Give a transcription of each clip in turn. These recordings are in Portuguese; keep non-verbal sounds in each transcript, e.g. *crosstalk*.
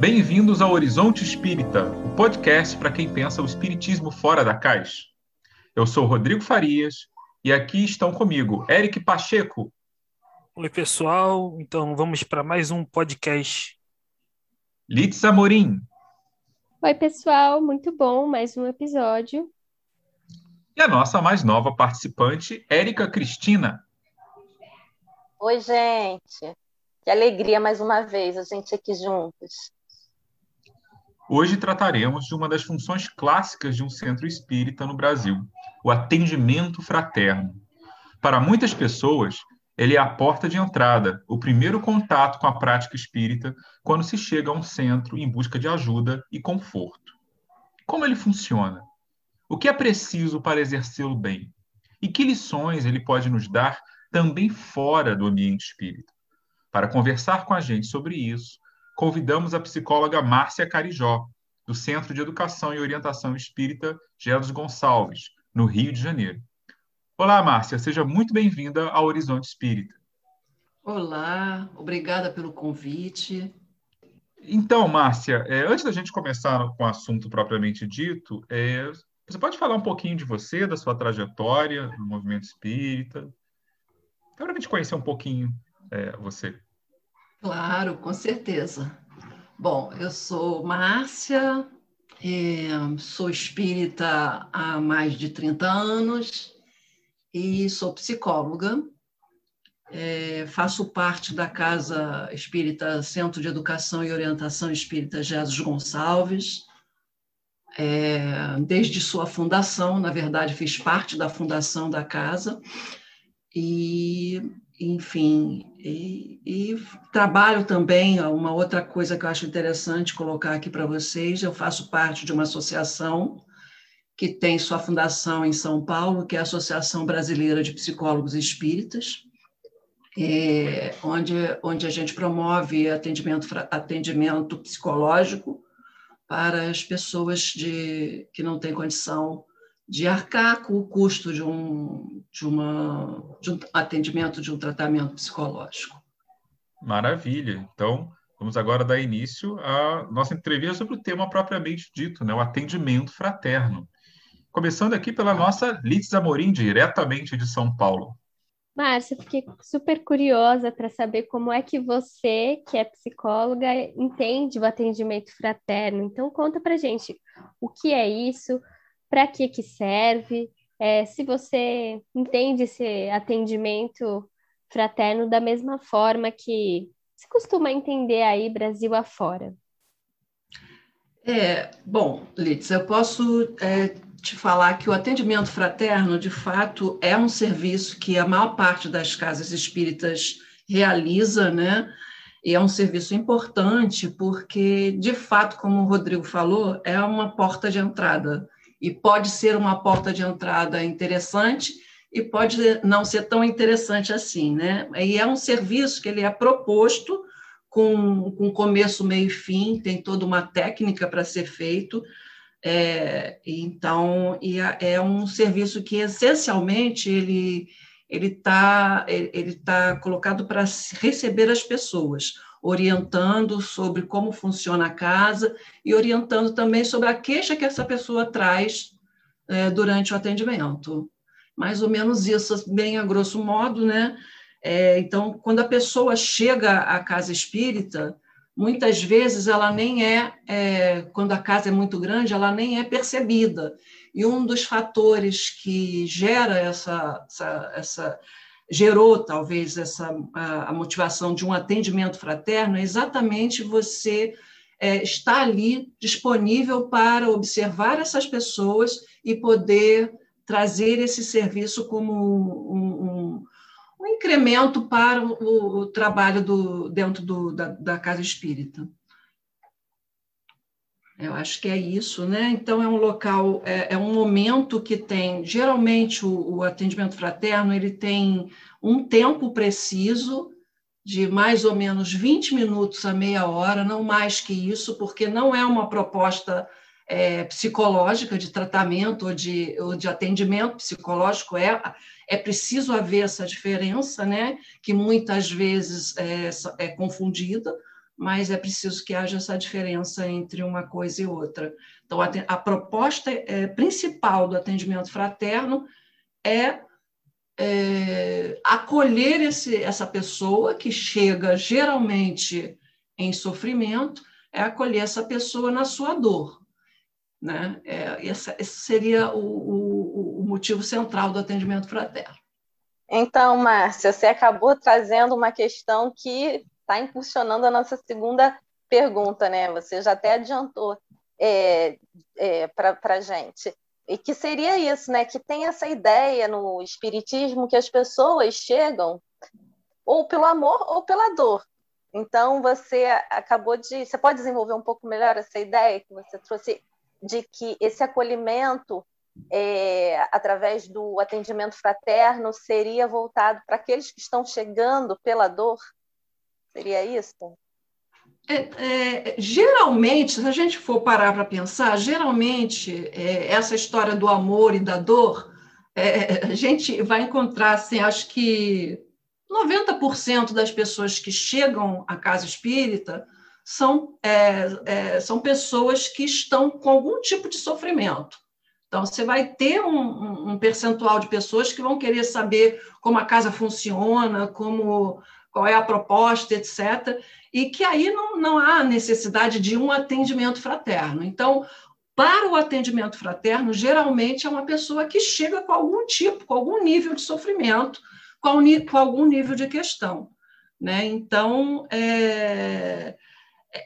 Bem-vindos ao Horizonte Espírita, o podcast para quem pensa o espiritismo fora da caixa. Eu sou Rodrigo Farias e aqui estão comigo Eric Pacheco. Oi, pessoal. Então vamos para mais um podcast. Litz Amorim. Oi, pessoal. Muito bom, mais um episódio. E a nossa mais nova participante, Érica Cristina. Oi, gente. Que alegria mais uma vez a gente aqui juntos. Hoje trataremos de uma das funções clássicas de um centro espírita no Brasil, o atendimento fraterno. Para muitas pessoas, ele é a porta de entrada, o primeiro contato com a prática espírita quando se chega a um centro em busca de ajuda e conforto. Como ele funciona? O que é preciso para exercê-lo bem? E que lições ele pode nos dar também fora do ambiente espírita? Para conversar com a gente sobre isso, convidamos a psicóloga Márcia Carijó, do Centro de Educação e Orientação Espírita Gelos Gonçalves, no Rio de Janeiro. Olá, Márcia, seja muito bem-vinda ao Horizonte Espírita. Olá, obrigada pelo convite. Então, Márcia, é, antes da gente começar com o assunto propriamente dito, é, você pode falar um pouquinho de você, da sua trajetória no movimento espírita? Para a gente conhecer um pouquinho é, você. Claro, com certeza. Bom, eu sou Márcia, é, sou espírita há mais de 30 anos e sou psicóloga. É, faço parte da Casa Espírita Centro de Educação e Orientação Espírita Jesus Gonçalves. É, desde sua fundação, na verdade, fiz parte da fundação da casa. E enfim, e, e, trabalho também, uma outra coisa que eu acho interessante colocar aqui para vocês, eu faço parte de uma associação que tem sua fundação em São Paulo, que é a Associação Brasileira de Psicólogos Espíritas, é, onde, onde a gente promove atendimento, atendimento psicológico para as pessoas de, que não têm condição de arcar com o custo de um, de, uma, de um atendimento, de um tratamento psicológico. Maravilha. Então, vamos agora dar início à nossa entrevista sobre o tema propriamente dito, né? o atendimento fraterno. Começando aqui pela nossa Litz Amorim, diretamente de São Paulo. Márcia, fiquei super curiosa para saber como é que você, que é psicóloga, entende o atendimento fraterno. Então, conta para gente o que é isso, para que que serve, é, se você entende esse atendimento fraterno da mesma forma que se costuma entender aí Brasil afora. É, bom, Litz, eu posso é, te falar que o atendimento fraterno, de fato, é um serviço que a maior parte das casas espíritas realiza, né? E é um serviço importante porque, de fato, como o Rodrigo falou, é uma porta de entrada e pode ser uma porta de entrada interessante e pode não ser tão interessante assim, né? E é um serviço que ele é proposto com, com começo, meio e fim, tem toda uma técnica para ser feito. É, então, é um serviço que essencialmente ele ele está ele tá colocado para receber as pessoas orientando sobre como funciona a casa e orientando também sobre a queixa que essa pessoa traz é, durante o atendimento. Mais ou menos isso, bem a grosso modo, né? É, então, quando a pessoa chega à casa espírita, muitas vezes ela nem é, é, quando a casa é muito grande, ela nem é percebida. E um dos fatores que gera essa, essa, essa gerou talvez essa a, motivação de um atendimento fraterno é exatamente você é, estar ali disponível para observar essas pessoas e poder trazer esse serviço como um, um, um incremento para o, o trabalho do, dentro do, da, da casa espírita. Eu acho que é isso, né? Então é um local, é, é um momento que tem, geralmente o, o, atendimento fraterno ele tem um tempo preciso de mais ou menos 20 minutos a meia hora, não mais que isso, porque não é uma proposta é, psicológica de tratamento ou de, ou de atendimento psicológico, é, é preciso haver essa diferença, né? Que muitas vezes é, é confundida mas é preciso que haja essa diferença entre uma coisa e outra. Então, a, a proposta é, principal do atendimento fraterno é, é acolher esse, essa pessoa que chega geralmente em sofrimento, é acolher essa pessoa na sua dor. Né? É, essa, esse seria o, o, o motivo central do atendimento fraterno. Então, Márcia, você acabou trazendo uma questão que está impulsionando a nossa segunda pergunta, né? Você já até adiantou é, é, para a gente. E que seria isso, né? Que tem essa ideia no Espiritismo que as pessoas chegam ou pelo amor ou pela dor. Então, você acabou de. Você pode desenvolver um pouco melhor essa ideia que você trouxe de que esse acolhimento, é, através do atendimento fraterno, seria voltado para aqueles que estão chegando pela dor? Seria isso? É, é, geralmente, se a gente for parar para pensar, geralmente é, essa história do amor e da dor, é, a gente vai encontrar, assim, acho que 90% das pessoas que chegam à casa espírita são, é, é, são pessoas que estão com algum tipo de sofrimento. Então, você vai ter um, um, percentual de pessoas que vão querer saber como a casa funciona, como qual é a proposta, etc. E que aí não, não há necessidade de um atendimento fraterno. Então, para o atendimento fraterno, geralmente é uma pessoa que chega com algum tipo, com algum nível de sofrimento, com, algum nível de questão. Né? Então, é,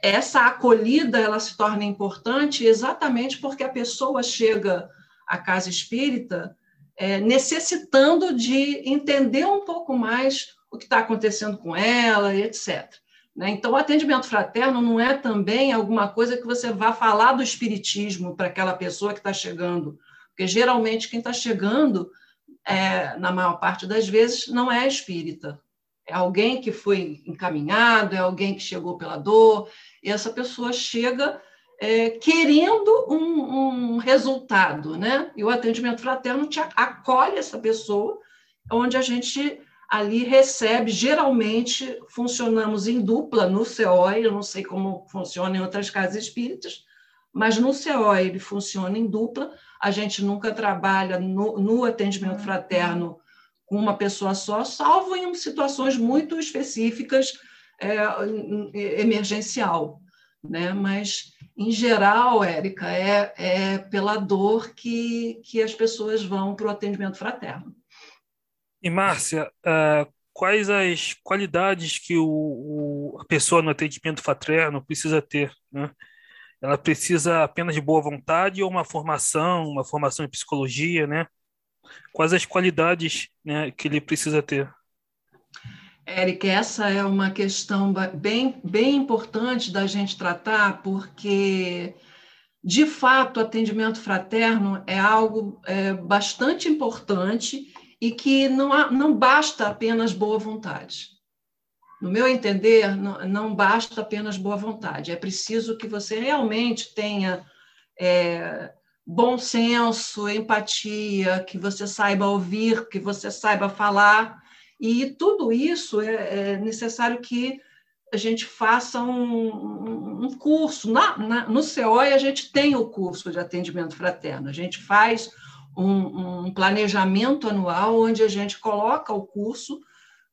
essa acolhida ela se torna importante exatamente porque a pessoa chega à casa espírita é, necessitando de entender um pouco mais o que está acontecendo com ela, etc. Né? Então, o atendimento fraterno não é também alguma coisa que você vá falar do espiritismo para aquela pessoa que está chegando, porque geralmente quem está chegando, é, na maior parte das vezes, não é espírita. É alguém que foi encaminhado, é alguém que chegou pela dor, e essa pessoa chega é, querendo um, um, resultado, né? E o atendimento fraterno te acolhe essa pessoa, onde a gente ali recebe, geralmente funcionamos em dupla no COI, eu não sei como funciona em outras casas espíritas, mas no COI ele funciona em dupla, a gente nunca trabalha no, no atendimento fraterno com uma pessoa só, salvo em situações muito específicas, é, emergencial. Né? Mas, em geral, Érica, é, é pela dor que, que as pessoas vão para o atendimento fraterno. E, Márcia, uh, quais as qualidades que o, o, a pessoa no atendimento fraterno precisa ter? Né? Ela precisa apenas de boa vontade ou uma formação, uma formação em psicologia, né? Quais as qualidades né, que ele precisa ter? Érica, essa é uma questão bem, bem importante da gente tratar, porque, de fato, o atendimento fraterno é algo é, bastante importante e que não, há, não basta apenas boa vontade. No meu entender, não, não basta apenas boa vontade. É preciso que você realmente tenha é, bom senso, empatia, que você saiba ouvir, que você saiba falar. E tudo isso é, é necessário que a gente faça um, um curso. Na, na, no COI, a gente tem o curso de atendimento fraterno. A gente faz um, um planejamento anual onde a gente coloca o curso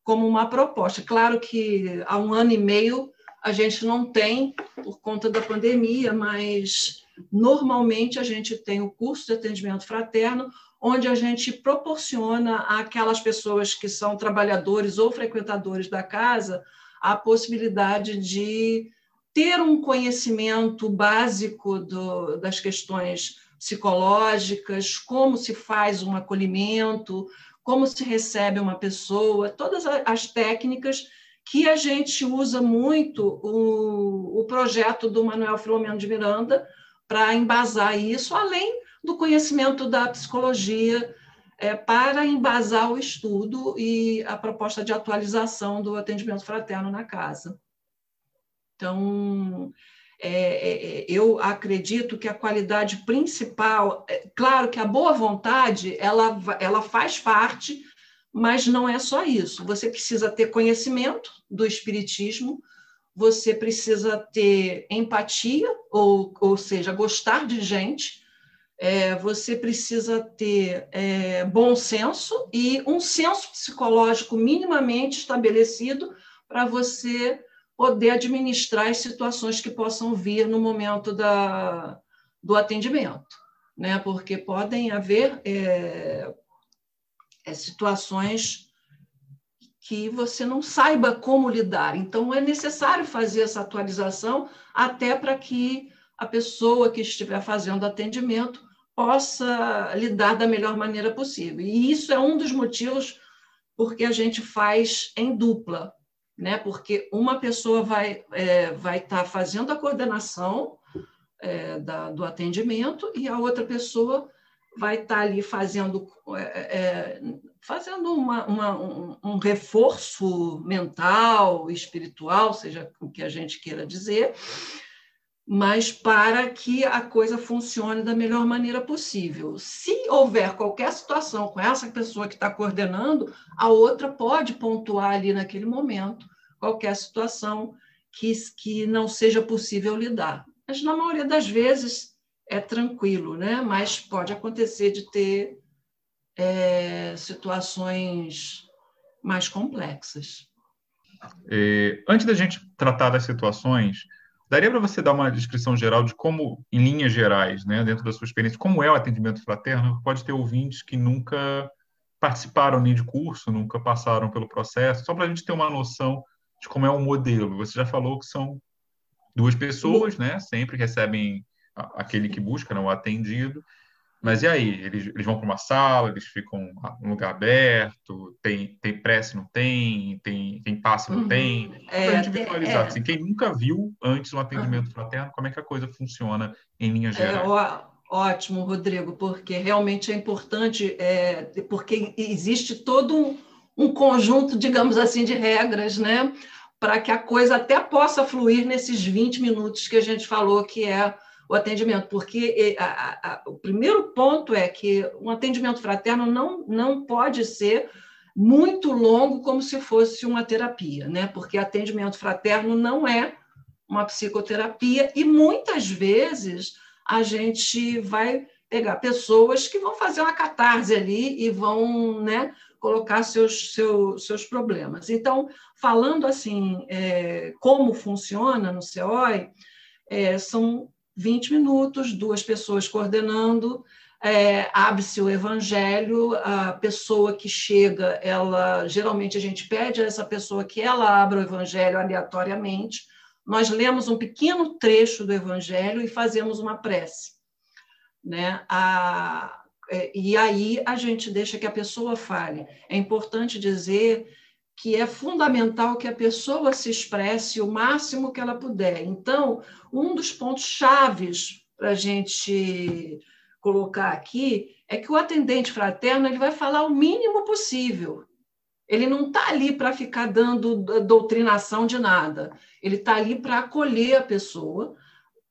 como uma proposta. Claro que há um ano e meio a gente não tem por conta da pandemia, mas normalmente a gente tem o curso de atendimento fraterno, onde a gente proporciona àquelas pessoas que são trabalhadores ou frequentadores da casa a possibilidade de ter um conhecimento básico do, das questões psicológicas, como se faz um acolhimento, como se recebe uma pessoa, todas as técnicas que a gente usa muito o, o projeto do Manuel Filomeno de Miranda para embasar isso, além do conhecimento da psicologia é, para embasar o estudo e a proposta de atualização do atendimento fraterno na casa. Então, é, é, é, eu acredito que a qualidade principal, é, claro que a boa vontade, ela, ela faz parte, mas não é só isso. Você precisa ter conhecimento do espiritismo, você precisa ter empatia, ou, ou seja, gostar de gente, é, você precisa ter é, bom senso e um senso psicológico minimamente estabelecido para você poder administrar as situações que possam vir no momento da, do atendimento, né? porque podem haver é, é, situações que você não saiba como lidar. Então, é necessário fazer essa atualização até para que a pessoa que estiver fazendo atendimento possa lidar da melhor maneira possível. E isso é um dos motivos porque a gente faz em dupla, né? Porque uma pessoa vai é, vai estar tá fazendo a coordenação é, da, do atendimento e a outra pessoa vai estar tá ali fazendo é, é, fazendo uma, uma, um, um reforço mental, espiritual, seja o que a gente queira dizer, mas para que a coisa funcione da melhor maneira possível. Se houver qualquer situação com essa pessoa que está coordenando, a outra pode pontuar ali naquele momento qualquer situação que, que não seja possível lidar. Mas, na maioria das vezes, é tranquilo, né? mas pode acontecer de ter é, situações mais complexas. É, antes da gente tratar das situações, daria para você dar uma descrição geral de como, em linhas gerais, né, dentro da sua experiência, como é o atendimento fraterno? Pode ter ouvintes que nunca participaram nem de curso, nunca passaram pelo processo, só para a gente ter uma noção de como é o modelo. Você já falou que são duas pessoas, né? Sempre recebem aquele que busca, não, né, o atendido. Mas e aí? Eles, eles vão para uma sala, eles ficam num lugar aberto, tem, tem prece, não tem, tem, tem passe, não uhum. tem. É, para a gente visualizar, é. assim, quem nunca viu antes um atendimento uhum. fraterno, como é que a coisa funciona em linhas é, gerais? É, ótimo, Rodrigo, porque realmente é importante, é, porque existe todo um, um conjunto, digamos assim, de regras, né? Para que a coisa até possa fluir nesses 20 minutos que a gente falou que é o atendimento, porque a, a, o primeiro ponto é que um atendimento fraterno não, não pode ser muito longo como se fosse uma terapia, né? Porque atendimento fraterno não é uma psicoterapia e muitas vezes a gente vai pegar pessoas que vão fazer uma catarse ali e vão, né, colocar seus, seus, seus problemas. Então, falando assim, é, como funciona no COI, é, são 20 minutos, duas pessoas coordenando, é, abre-se o evangelho, a pessoa que chega, ela geralmente a gente pede a essa pessoa que ela abra o evangelho aleatoriamente. Nós lemos um pequeno trecho do evangelho e fazemos uma prece. Né? A, é, e aí a gente deixa que a pessoa fale. É importante dizer que é fundamental que a pessoa se expresse o máximo que ela puder. Então, um dos pontos chaves para a gente colocar aqui é que o atendente fraterno ele vai falar o mínimo possível. Ele não está ali para ficar dando doutrinação de nada. Ele está ali para acolher a pessoa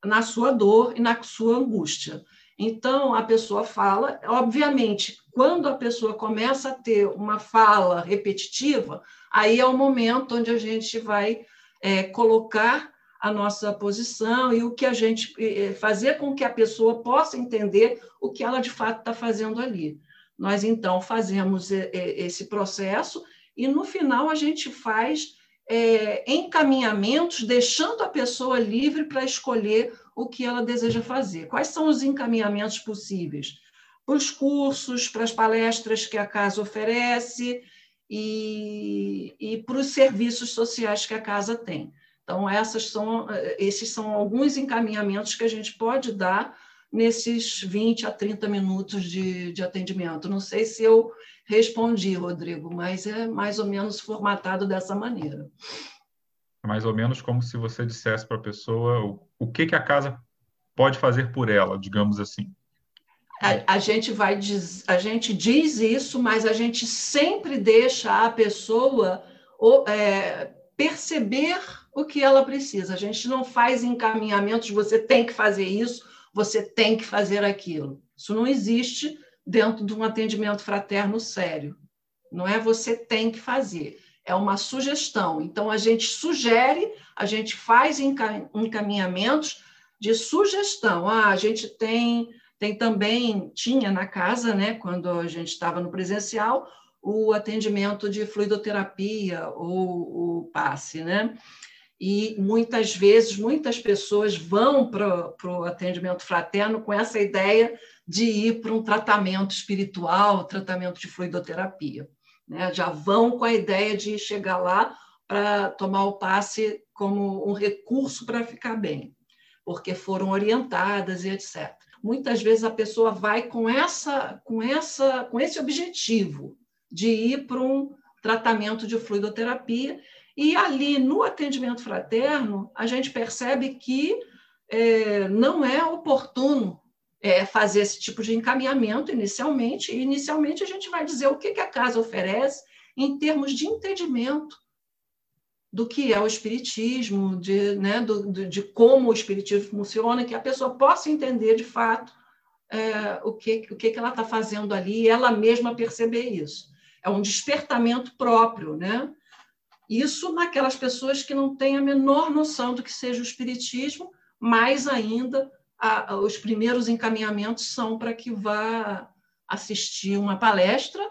na sua dor e na sua angústia. Então, a pessoa fala, obviamente, quando a pessoa começa a ter uma fala repetitiva, aí é o momento onde a gente vai é, colocar a nossa posição e o que a gente fazer com que a pessoa possa entender o que ela de fato está fazendo ali. Nós então fazemos esse processo e no final a gente faz é, encaminhamentos, deixando a pessoa livre para escolher o que ela deseja fazer. Quais são os encaminhamentos possíveis? Para os cursos, para as palestras que a casa oferece e, e para os serviços sociais que a casa tem. Então, essas são, esses são alguns encaminhamentos que a gente pode dar nesses 20 a 30 minutos de, de atendimento. Não sei se eu respondi, Rodrigo, mas é mais ou menos formatado dessa maneira. É mais ou menos como se você dissesse para a pessoa o, o que, que a casa pode fazer por ela, digamos assim. A, a, gente vai diz, a gente diz isso, mas a gente sempre deixa a pessoa é, perceber o que ela precisa. A gente não faz encaminhamentos, você tem que fazer isso, você tem que fazer aquilo. Isso não existe dentro de um atendimento fraterno sério. Não é você tem que fazer. É uma sugestão. Então, a gente sugere, a gente faz encaminhamentos de sugestão. Ah, a gente tem, tem também, tinha na casa, né, quando a gente estava no presencial, o atendimento de fluidoterapia ou o passe, né? E muitas vezes, muitas pessoas vão para o atendimento fraterno com essa ideia de ir para um tratamento espiritual, tratamento de fluidoterapia. Né? Já vão com a ideia de chegar lá para tomar o passe como um recurso para ficar bem, porque foram orientadas e etc. Muitas vezes a pessoa vai com essa, com essa, com esse objetivo de ir para um tratamento de fluidoterapia e ali no atendimento fraterno a gente percebe que é, não é oportuno é, fazer esse tipo de encaminhamento inicialmente. E inicialmente a gente vai dizer o que, que a casa oferece em termos de entendimento do que é o espiritismo, de, né, do, de como o espiritismo funciona, que a pessoa possa entender de fato é, o, que, o que, que ela está fazendo ali e ela mesma perceber isso. É um despertamento próprio, né? Isso naquelas pessoas que não têm a menor noção do que seja o espiritismo, mais ainda a, os primeiros encaminhamentos são para que vá assistir uma palestra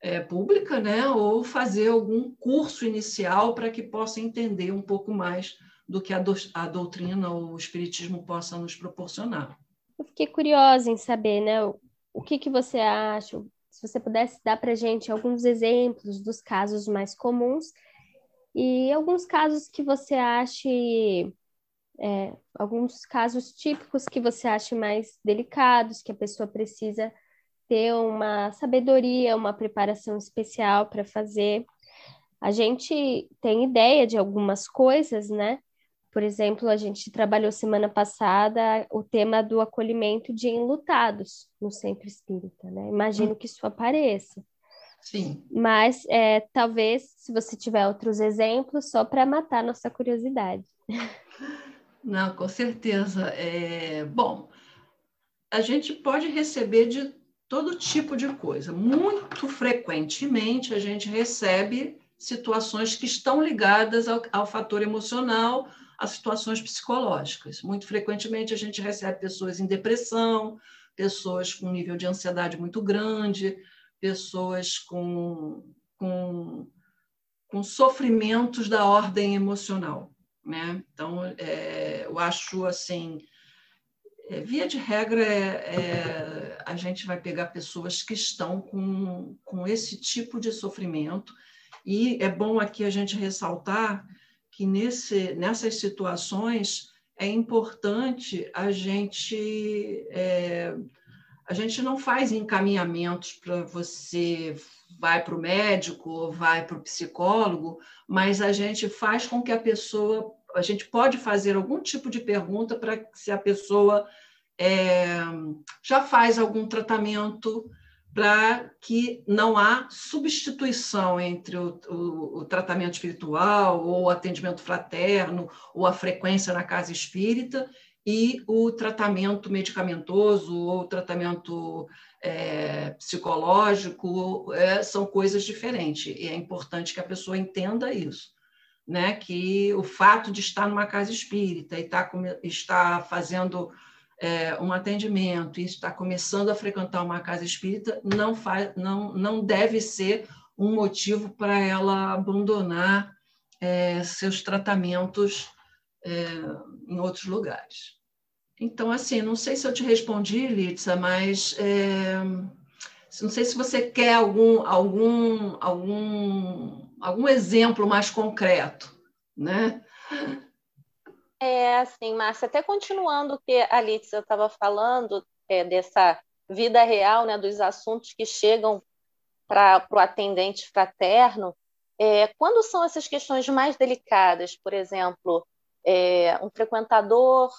é, pública, né, ou fazer algum curso inicial para que possa entender um pouco mais do que a, do, a doutrina ou o espiritismo possa nos proporcionar. Eu fiquei curiosa em saber, né, o, o que, que você acha, se você pudesse dar para gente alguns exemplos dos casos mais comuns e alguns casos que você ache é, alguns casos típicos que você acha mais delicados, que a pessoa precisa ter uma sabedoria, uma preparação especial para fazer. A gente tem ideia de algumas coisas, né? Por exemplo, a gente trabalhou semana passada o tema do acolhimento de enlutados no centro espírita, né? Imagino que isso apareça. Sim. Mas é, talvez, se você tiver outros exemplos, só para matar nossa curiosidade. *laughs* Não, com certeza. É, bom, a gente pode receber de todo tipo de coisa. Muito frequentemente a gente recebe situações que estão ligadas ao, ao fator emocional, a situações psicológicas. Muito frequentemente a gente recebe pessoas em depressão, pessoas com nível de ansiedade muito grande, pessoas com, com, com sofrimentos da ordem emocional. Né? Então, é, eu acho assim, é, via de regra, é, é, a gente vai pegar pessoas que estão com, com esse tipo de sofrimento, e é bom aqui a gente ressaltar que nesse, nessas situações é importante a gente. É, a gente não faz encaminhamentos para você vai para o médico vai para o psicólogo, mas a gente faz com que a pessoa, a gente pode fazer algum tipo de pergunta para se a pessoa é, já faz algum tratamento para que não há substituição entre o, o, o, tratamento espiritual ou o atendimento fraterno ou a frequência na casa espírita e o tratamento medicamentoso ou o tratamento é, psicológico, é, são coisas diferentes. E é importante que a pessoa entenda isso. Né, que o fato de estar numa casa espírita e tá estar fazendo é, um atendimento e estar começando a frequentar uma casa espírita não, faz, não, não deve ser um motivo para ela abandonar é, seus tratamentos é, em outros lugares. Então, assim, não sei se eu te respondi, Litsa, mas é, não sei se você quer algum, algum, algum, algum exemplo mais concreto, né? É, assim, Márcia, até continuando o que a Litsa estava falando, é, dessa vida real, né, dos assuntos que chegam para o atendente fraterno, é, quando são essas questões mais delicadas, por exemplo, é, um frequentador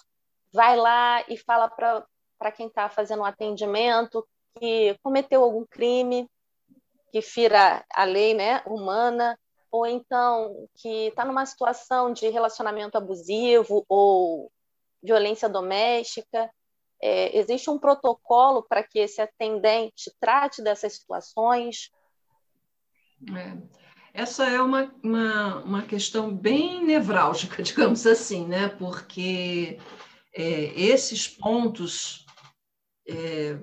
vai lá e fala para quem está fazendo um atendimento que cometeu algum crime que fira a lei né, humana, ou então que está numa situação de relacionamento abusivo ou violência doméstica. É, existe um protocolo para que esse atendente trate dessas situações? É. Essa é uma, uma, uma questão bem nevrálgica, *laughs* digamos assim, né? porque é, esses pontos é,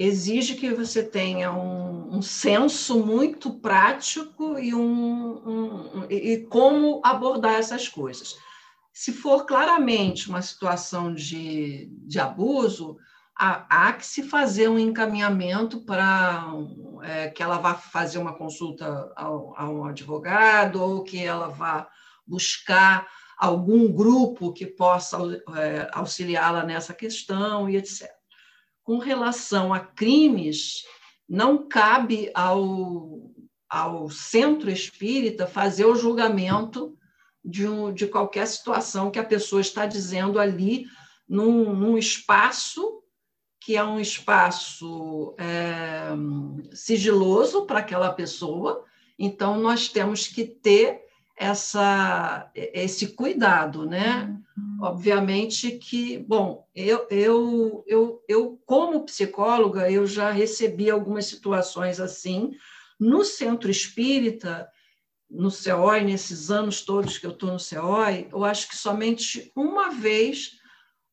exige que você tenha um, um senso muito prático e, um, um, e como abordar essas coisas. Se for claramente uma situação de, de abuso, há, há que se fazer um encaminhamento para é, que ela vá fazer uma consulta a um advogado ou que ela vá buscar algum grupo que possa é, auxiliá-la nessa questão e etc. Com relação a crimes, não cabe ao, ao centro espírita fazer o julgamento de, um, de qualquer situação que a pessoa está dizendo ali num, num espaço que é um espaço é, sigiloso para aquela pessoa, então nós temos que ter essa, esse cuidado, né? Uhum. Obviamente que, bom, eu, eu, eu, eu, como psicóloga, eu já recebi algumas situações assim. No centro espírita, no CEOI, nesses anos todos que eu estou no CEOI, eu acho que somente uma vez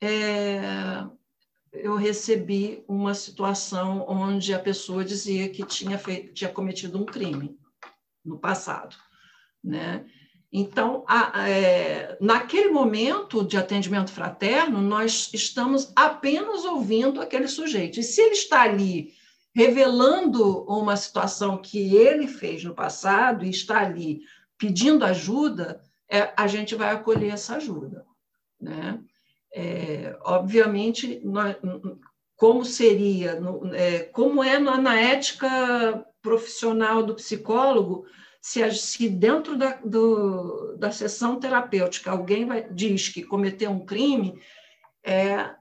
é, eu recebi uma situação onde a pessoa dizia que tinha, feito, tinha cometido um crime no passado. Né? Então, a, é, naquele momento de atendimento fraterno, nós estamos apenas ouvindo aquele sujeito. E se ele está ali revelando uma situação que ele fez no passado e está ali pedindo ajuda, é, a gente vai acolher essa ajuda. Né? É, obviamente, nós, como seria, é, como é na, na, ética profissional do psicólogo, se, se dentro da, do, da sessão terapêutica alguém vai, diz que cometeu um crime, é,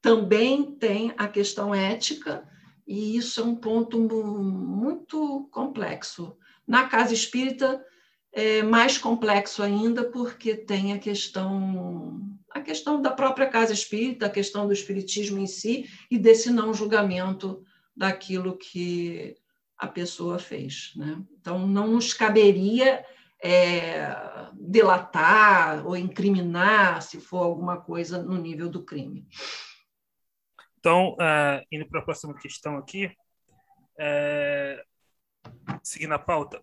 também tem a questão ética, e isso é um ponto muito complexo. Na casa espírita, é mais complexo ainda, porque tem a questão a questão da própria casa espírita, a questão do espiritismo em si e desse não julgamento daquilo que a pessoa fez. Né? Então, não nos caberia é, delatar ou incriminar se for alguma coisa no nível do crime. Então, uh, indo para a próxima questão aqui, é, seguindo a pauta,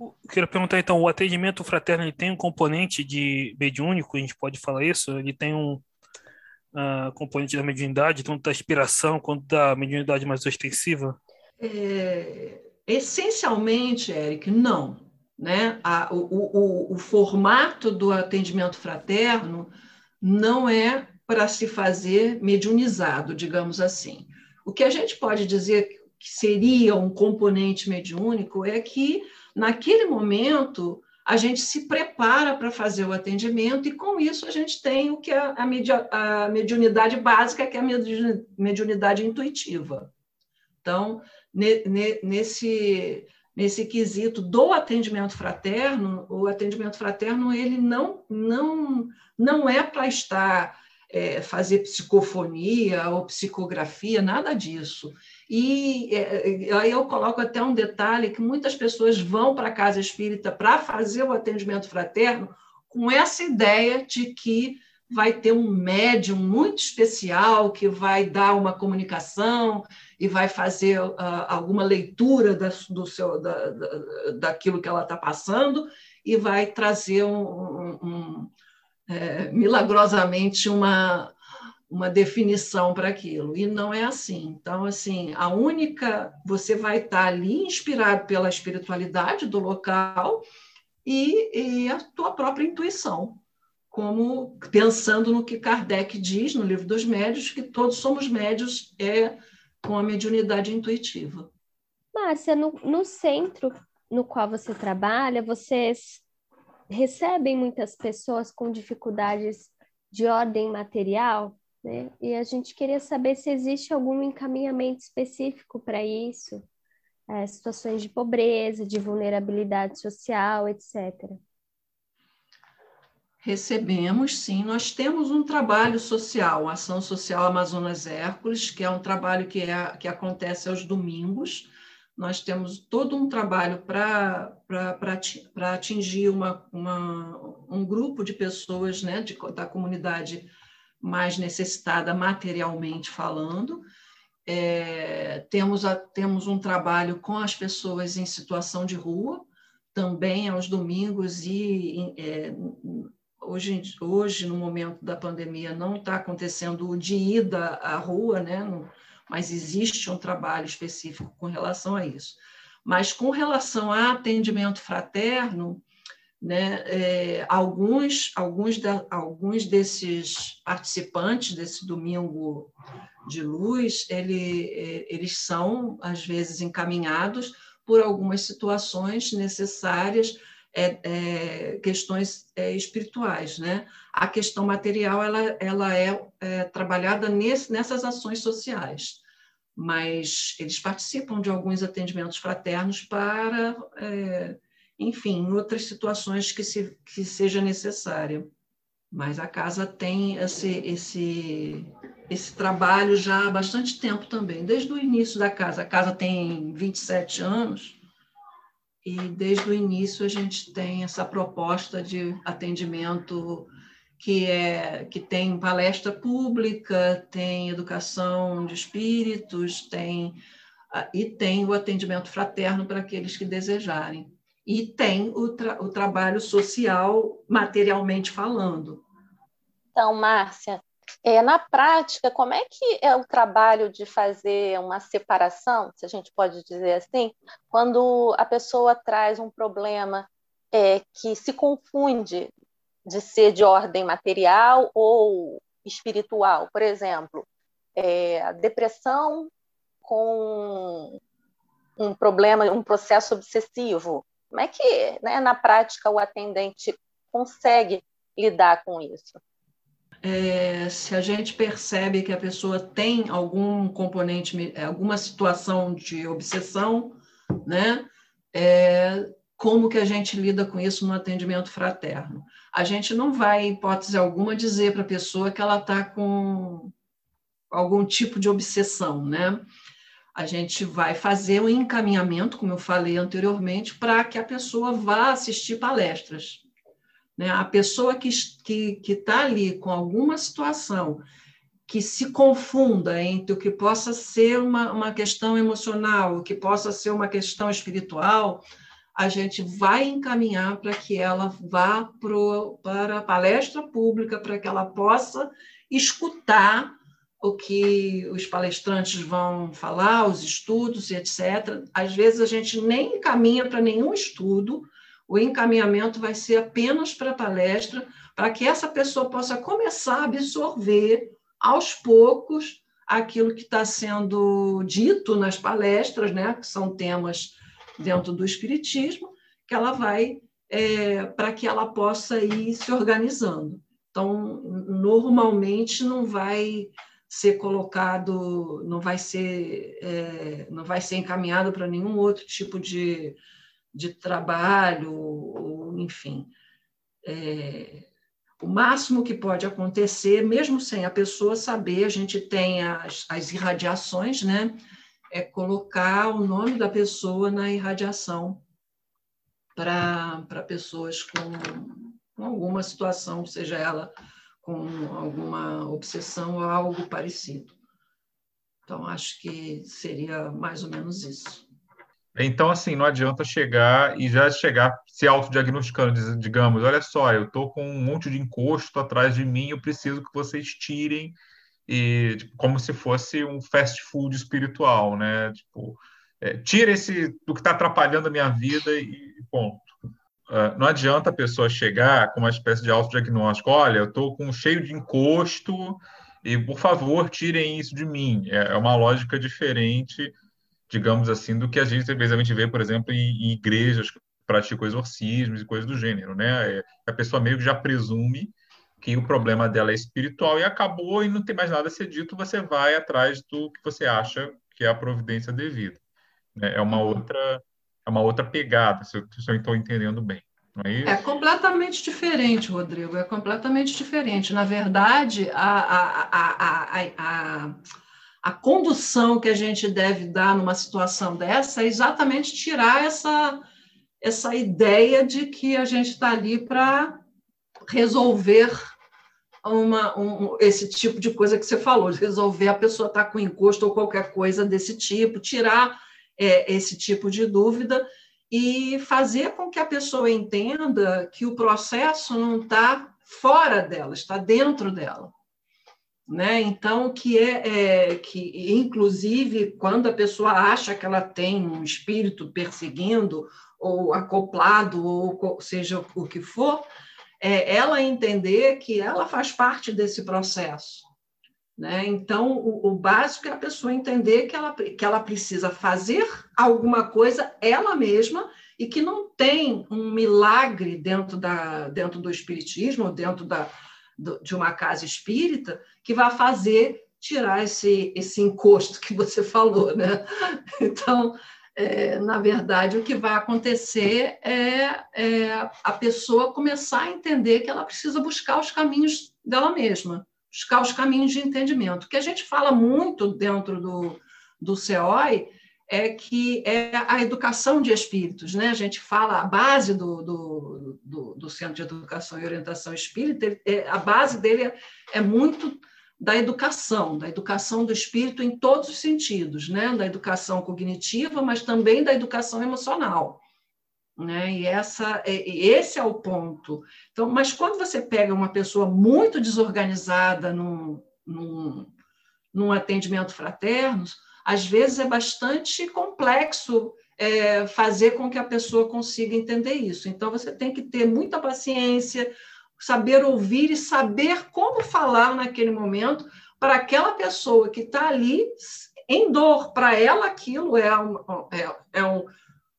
eu queria perguntar então, o atendimento fraterno ele tem um componente de mediúnico, a gente pode falar isso? Ele tem um uh, componente da mediunidade, tanto da inspiração quanto da mediunidade mais ostensiva? É, essencialmente, Eric, não. Né? A, o, o, o formato do atendimento fraterno não é para se fazer mediunizado, digamos assim. O que a gente pode dizer que seria um componente mediúnico é que Naquele momento, a gente se prepara para fazer o atendimento e, com isso, a gente tem o que é a, a mediunidade básica, que é a mediunidade intuitiva. Então, ne, ne, nesse, nesse quesito do atendimento fraterno, o atendimento fraterno ele não, não, não é para estar é, fazer psicofonia ou psicografia, nada disso. E é, aí eu coloco até um detalhe que muitas pessoas vão para a casa espírita para fazer o atendimento fraterno com essa ideia de que vai ter um médium muito especial que vai dar uma comunicação e vai fazer uh, alguma leitura da, do seu, da, da, daquilo que ela está passando e vai trazer um, um, um é, milagrosamente uma, uma definição para aquilo. E não é assim. Então, assim, a única. Você vai estar ali inspirado pela espiritualidade do local e, e a tua própria intuição. Como pensando no que Kardec diz no livro dos médios, que todos somos médios é com a mediunidade intuitiva. Márcia, no, no centro no qual você trabalha, vocês recebem muitas pessoas com dificuldades de ordem material? Né? E a gente queria saber se existe algum encaminhamento específico para isso, é, situações de pobreza, de vulnerabilidade social, etc. Recebemos, sim. Nós temos um trabalho social, Ação Social Amazonas Hércules, que é um trabalho que, é, que acontece aos domingos, nós temos todo um trabalho para atingir uma, uma, um grupo de pessoas né, de, da comunidade mais necessitada materialmente falando. É, temos, a, temos um trabalho com as pessoas em situação de rua, também aos domingos e é, hoje, hoje, no momento da pandemia, não está acontecendo de ida à rua, né? mas existe um trabalho específico com relação a isso. Mas com relação a atendimento fraterno, né, é, alguns, alguns, da, alguns desses participantes desse domingo de luz, ele, é, eles são, às vezes, encaminhados por algumas situações necessárias é, é, questões é, espirituais, né? A questão material ela, ela é, é, trabalhada nesse, nessas ações sociais, mas eles participam de alguns atendimentos fraternos para, é, enfim, outras situações que, se, que seja necessária. Mas a casa tem esse, esse, esse trabalho já há bastante tempo também, desde o início da casa. A casa tem 27 anos, e desde o início a gente tem essa proposta de atendimento que é que tem palestra pública, tem educação de espíritos, tem e tem o atendimento fraterno para aqueles que desejarem. E tem o, tra o trabalho social, materialmente falando. Então, Márcia, é, na prática, como é que é o trabalho de fazer uma separação, se a gente pode dizer assim, quando a pessoa traz um problema é, que se confunde de ser de ordem material ou espiritual? Por exemplo, é, a depressão com um problema, um processo obsessivo. Como é que, né, na prática, o atendente consegue lidar com isso? É, se a gente percebe que a pessoa tem algum componente, alguma situação de obsessão, né? É, como que a gente lida com isso no atendimento fraterno? A gente não vai, em hipótese alguma, dizer para a pessoa que ela está com algum tipo de obsessão, né? A gente vai fazer o um encaminhamento, como eu falei anteriormente, para que a pessoa vá assistir palestras né? A pessoa que está ali com alguma situação que se confunda entre o que possa ser uma, uma questão emocional, o que possa ser uma questão espiritual, a gente vai encaminhar para que ela vá pro, para a palestra pública, para que ela possa escutar o que os palestrantes vão falar, os estudos etc. Às vezes a gente nem encaminha para nenhum estudo, o encaminhamento vai ser apenas para a palestra, para que essa pessoa possa começar a absorver aos poucos aquilo que está sendo dito nas palestras, né, que são temas dentro do Espiritismo, que ela vai, é, para que ela possa ir se organizando. Então, normalmente não vai ser colocado, não vai ser, é, não vai ser encaminhado para nenhum outro tipo de, de trabalho, ou, enfim. É, o máximo que pode acontecer, mesmo sem a pessoa saber, a gente tem as, as irradiações, né? É colocar o nome da pessoa na irradiação para pessoas com, com alguma situação, seja ela com alguma obsessão ou algo parecido. Então, acho que seria mais ou menos isso. Então, assim, não adianta chegar e já chegar se autodiagnosticando, digamos, olha só, eu estou com um monte de encosto atrás de mim, eu preciso que vocês tirem, e tipo, como se fosse um fast food espiritual, né? Tipo, é, tira esse do que está atrapalhando a minha vida e ponto. Uh, não adianta a pessoa chegar com uma espécie de autodiagnóstico, olha, eu estou com cheio de encosto e, por favor, tirem isso de mim. É, é uma lógica diferente digamos assim, do que a gente às vezes vê, por exemplo, em, em igrejas que praticam exorcismos e coisas do gênero, né? É, a pessoa meio que já presume que o problema dela é espiritual e acabou e não tem mais nada a ser dito, você vai atrás do que você acha que é a providência devida. Né? É uma outra é uma outra pegada, se eu, se eu estou entendendo bem. É, é, completamente diferente, Rodrigo, é completamente diferente. Na verdade, a, a, a, a, a condução que a gente deve dar numa situação dessa é exatamente tirar essa, essa ideia de que a gente está ali para resolver uma, um, esse tipo de coisa que você falou, resolver a pessoa estar tá com encosto ou qualquer coisa desse tipo, tirar é, esse tipo de dúvida e fazer com que a pessoa entenda que o processo não está fora dela, está dentro dela. Né? Então, que é, é, que, inclusive, quando a pessoa acha que ela tem um espírito perseguindo, ou acoplado, ou seja o que for, é ela entender que ela faz parte desse processo. Né? Então, o, o, básico é a pessoa entender que ela, que ela precisa fazer alguma coisa ela mesma e que não tem um milagre dentro, da, dentro do espiritismo, dentro da, de uma casa espírita, que vai fazer tirar esse, esse encosto que você falou. Né? *laughs* Então, é, na verdade, o que vai acontecer é, é, a pessoa começar a entender que ela precisa buscar os caminhos dela mesma, buscar os caminhos de entendimento. Que a gente fala muito dentro do, do CEOI é que é a educação de espíritos. Né? A gente fala, a base do, do, do, do Centro de Educação e Orientação Espírita, é, a base dele é, é muito da educação, da educação do espírito em todos os sentidos, né? da educação cognitiva, mas também da educação emocional. Né? E essa, esse é o ponto. Então, mas quando você pega uma pessoa muito desorganizada num, num, num atendimento fraterno, às vezes é bastante complexo é, fazer com que a pessoa consiga entender isso. Então, você tem que ter muita paciência, saber ouvir e saber como falar naquele momento para aquela pessoa que está ali em dor. Para ela, aquilo é, um, é, é um,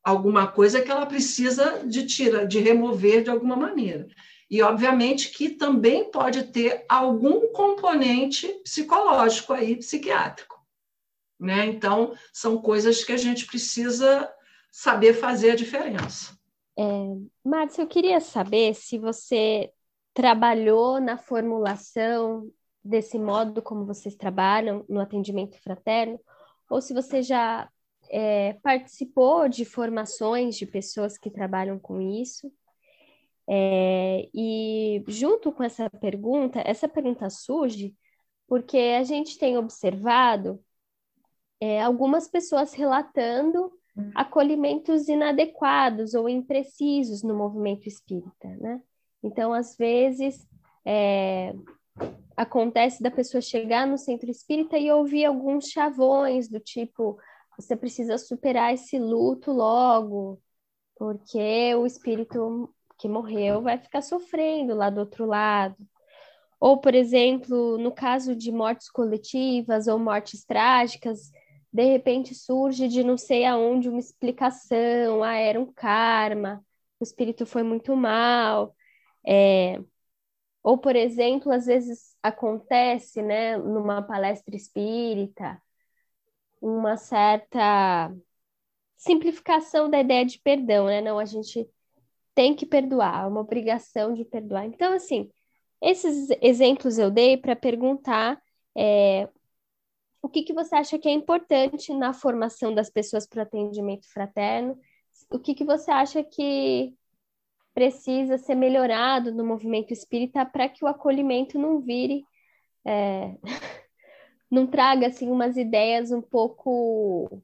alguma coisa que ela precisa de tirar, de remover de alguma maneira. E, obviamente, que também pode ter algum componente psicológico aí, psiquiátrico. Né? Então, são coisas que a gente precisa saber fazer a diferença. É, Márcia, eu queria saber se você trabalhou na formulação desse modo como vocês trabalham no atendimento fraterno, ou se você já é, participou de formações de pessoas que trabalham com isso. É, e junto com essa pergunta, essa pergunta surge porque a gente tem observado é, algumas pessoas relatando acolhimentos inadequados ou imprecisos no movimento espírita, né? Então, às vezes, é, acontece da pessoa chegar no centro espírita e ouvir alguns chavões do tipo: você precisa superar esse luto logo, porque o espírito que morreu vai ficar sofrendo lá do outro lado. Ou, por exemplo, no caso de mortes coletivas ou mortes trágicas, de repente surge de não sei aonde uma explicação, ah, era um karma, o espírito foi muito mal. É, ou, por exemplo, às vezes acontece, né, numa palestra espírita, uma certa simplificação da ideia de perdão, né? Não, a gente tem que perdoar, é uma obrigação de perdoar. Então, assim, esses exemplos eu dei para perguntar é, o que, que você acha que é importante na formação das pessoas para o atendimento fraterno, o que, que você acha que precisa ser melhorado no movimento espírita para que o acolhimento não vire, é, *laughs* não traga assim umas ideias um pouco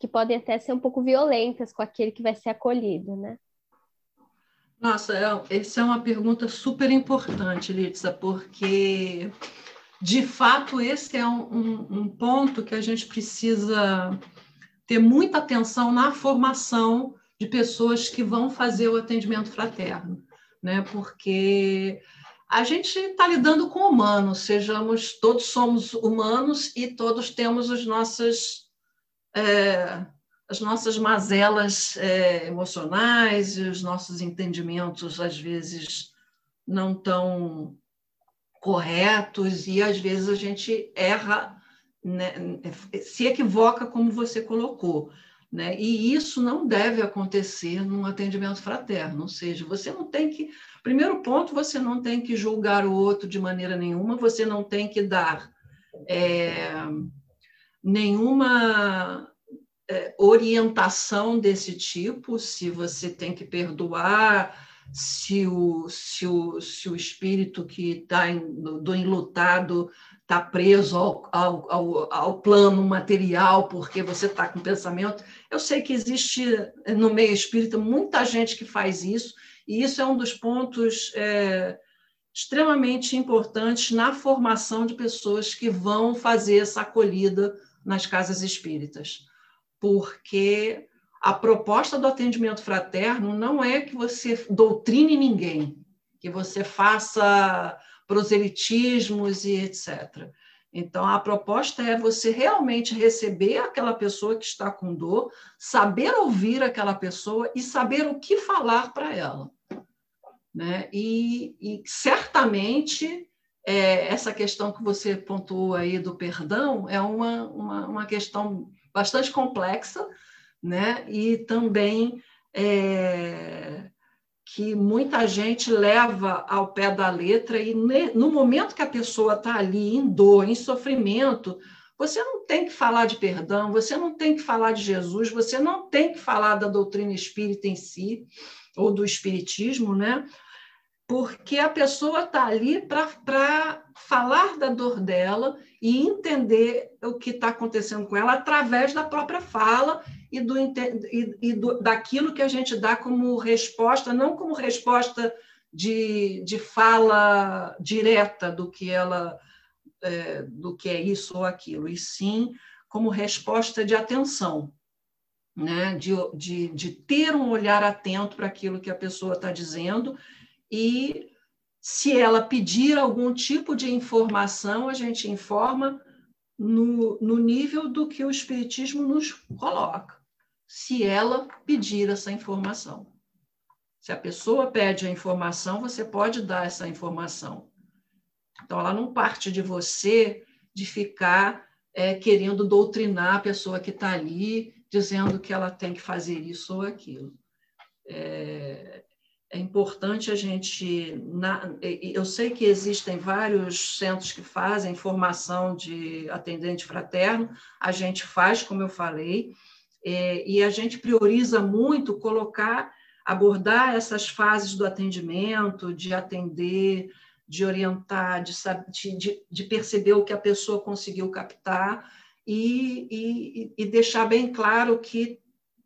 que podem até ser um pouco violentas com aquele que vai ser acolhido, né? Nossa, é, essa é uma pergunta super importante, Litsa, porque de fato esse é um, um, um ponto que a gente precisa ter muita atenção na formação de pessoas que vão fazer o atendimento fraterno, né? Porque a gente está lidando com humanos, sejamos todos somos humanos e todos temos as nossas é, as nossas mazelas é, emocionais e os nossos entendimentos às vezes não tão corretos e às vezes a gente erra, né, se equivoca como você colocou. Né? E isso não deve acontecer num atendimento fraterno, ou seja, você não tem que. Primeiro ponto, você não tem que julgar o outro de maneira nenhuma, você não tem que dar é, nenhuma é, orientação desse tipo, se você tem que perdoar, se o, se o, se o espírito que está do enlutado está preso ao, ao, ao, ao, plano material porque você está com pensamento. Eu sei que existe no meio espírita muita gente que faz isso, e isso é um dos pontos é, extremamente importantes na formação de pessoas que vão fazer essa acolhida nas casas espíritas, porque a proposta do atendimento fraterno não é que você doutrine ninguém, que você faça proselitismos e etc. Então, a proposta é você realmente receber aquela pessoa que está com dor, saber ouvir aquela pessoa e saber o que falar para ela. Né? E, e certamente é, essa questão que você pontuou aí do perdão é uma, uma, uma questão bastante complexa, né? e também é, que muita gente leva ao pé da letra, e no momento que a pessoa está ali em dor, em sofrimento, você não tem que falar de perdão, você não tem que falar de Jesus, você não tem que falar da doutrina espírita em si, ou do espiritismo, né? porque a pessoa está ali para falar da dor dela e entender o que está acontecendo com ela através da própria fala e, do, e, e do, daquilo que a gente dá como resposta, não como resposta de, de fala direta do que ela é, do que é isso ou aquilo, e sim como resposta de atenção, né? de, de, de ter um olhar atento para aquilo que a pessoa está dizendo e se ela pedir algum tipo de informação, a gente informa no, no nível do que o Espiritismo nos coloca, se ela pedir essa informação. Se a pessoa pede a informação, você pode dar essa informação. Então, ela não parte de você de ficar é, querendo doutrinar a pessoa que está ali, dizendo que ela tem que fazer isso ou aquilo. É, é importante a gente. Na, eu sei que existem vários centros que fazem formação de atendente fraterno, a gente faz, como eu falei, é, e a gente prioriza muito colocar, abordar essas fases do atendimento, de atender, de orientar, de, de, de perceber o que a pessoa conseguiu captar e, e, e deixar bem claro que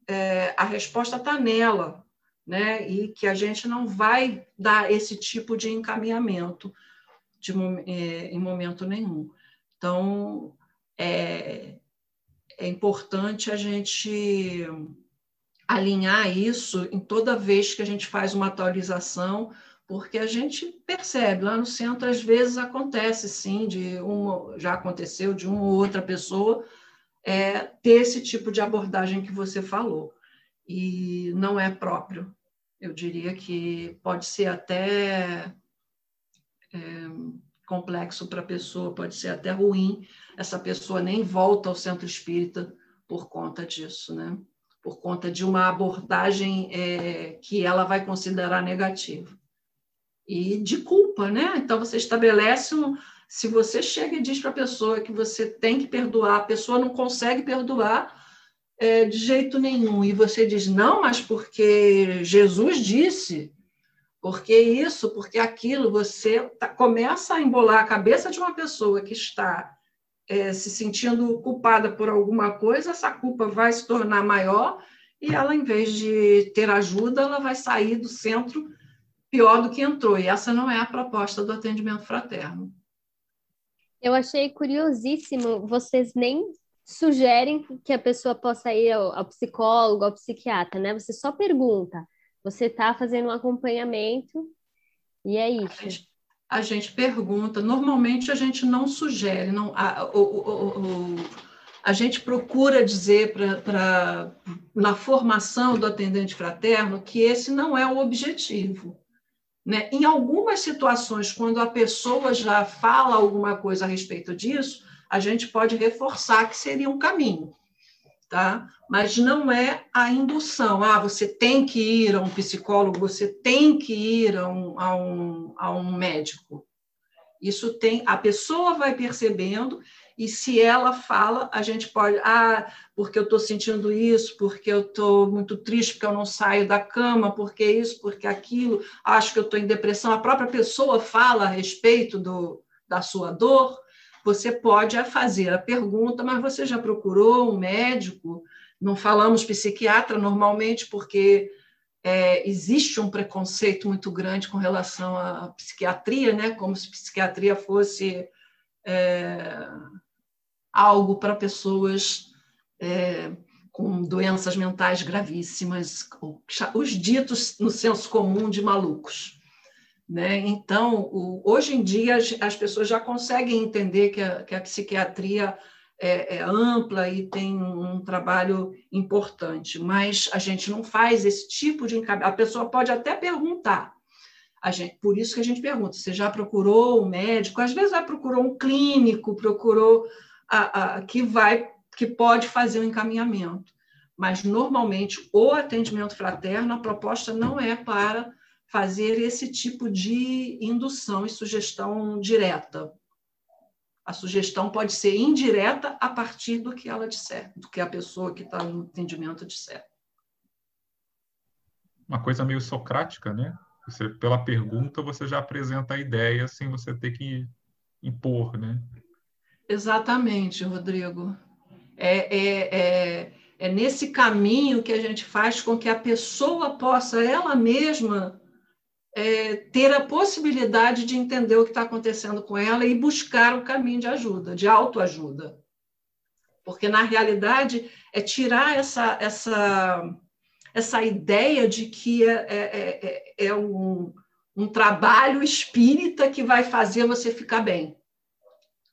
é, a resposta está nela, né? e que a gente não vai dar esse tipo de encaminhamento de, é, em momento nenhum. Então, é, é importante a gente alinhar isso em toda vez que a gente faz uma atualização, porque a gente percebe lá no centro às vezes acontece sim de uma já aconteceu de uma ou outra pessoa é, ter esse tipo de abordagem que você falou e não é próprio. Eu diria que pode ser até é, complexo para a pessoa, pode ser até ruim. Essa pessoa nem volta ao centro espírita por conta disso, né? Por conta de uma abordagem é, que ela vai considerar negativa. E de culpa, né? Então você estabelece um. Se você chega e diz para a pessoa que você tem que perdoar, a pessoa não consegue perdoar, é, de jeito nenhum. E você diz, não, mas porque Jesus disse, porque isso, porque aquilo, você tá, começa a embolar a cabeça de uma pessoa que está é, se sentindo culpada por alguma coisa, essa culpa vai se tornar maior e ela, em vez de ter ajuda, ela vai sair do centro pior do que entrou. E essa não é a proposta do atendimento fraterno. Eu achei curiosíssimo vocês nem sugerem que a pessoa possa ir ao, ao psicólogo, ao psiquiatra, né? Você só pergunta, você está fazendo um acompanhamento e é isso. A gente, pergunta, normalmente a gente não sugere, não, a, o, o, o, a gente procura dizer para na formação do atendente fraterno que esse não é o objetivo. Né? Em algumas situações, quando a pessoa já fala alguma coisa a respeito disso, a gente pode reforçar que seria um caminho, tá? Mas não é a indução. Ah, você tem que ir a um psicólogo, você tem que ir a um, a um, a um médico. Isso tem, a pessoa vai percebendo e se ela fala, a gente pode, ah, porque eu estou sentindo isso, porque eu estou muito triste, porque eu não saio da cama, porque isso, porque aquilo, acho que eu estou em depressão. A própria pessoa fala a respeito do, da sua dor, você pode fazer a pergunta, mas você já procurou um médico? Não falamos psiquiatra normalmente, porque é, existe um preconceito muito grande com relação à psiquiatria, né? como se psiquiatria fosse é, algo para pessoas é, com doenças mentais gravíssimas, os ditos no senso comum de malucos. Né? Então, o, hoje em dia, as, as, pessoas já conseguem entender que a, que a psiquiatria é, é, ampla e tem um, um trabalho importante, mas a gente não faz esse tipo de encaminhamento. A pessoa pode até perguntar, Gente, por isso que a gente pergunta: você já procurou um médico? Às vezes vai procurou um clínico, procurou a, a, que vai, que pode fazer o um encaminhamento. Mas normalmente o atendimento fraterno, a proposta não é para fazer esse tipo de indução e sugestão direta. A sugestão pode ser indireta a partir do que ela disser, do que a pessoa que está no atendimento disser. Uma coisa meio socrática, né? Você, pela pergunta, você já apresenta a ideia sem você ter que impor, né? Exatamente, Rodrigo. É, é, é, é nesse caminho que a gente faz com que a pessoa possa, ela mesma, é, ter a possibilidade de entender o que está acontecendo com ela e buscar o caminho de ajuda, de autoajuda. Porque, na realidade, é tirar essa, essa essa ideia de que é, é, é, é um, um trabalho espírita que vai fazer você ficar bem.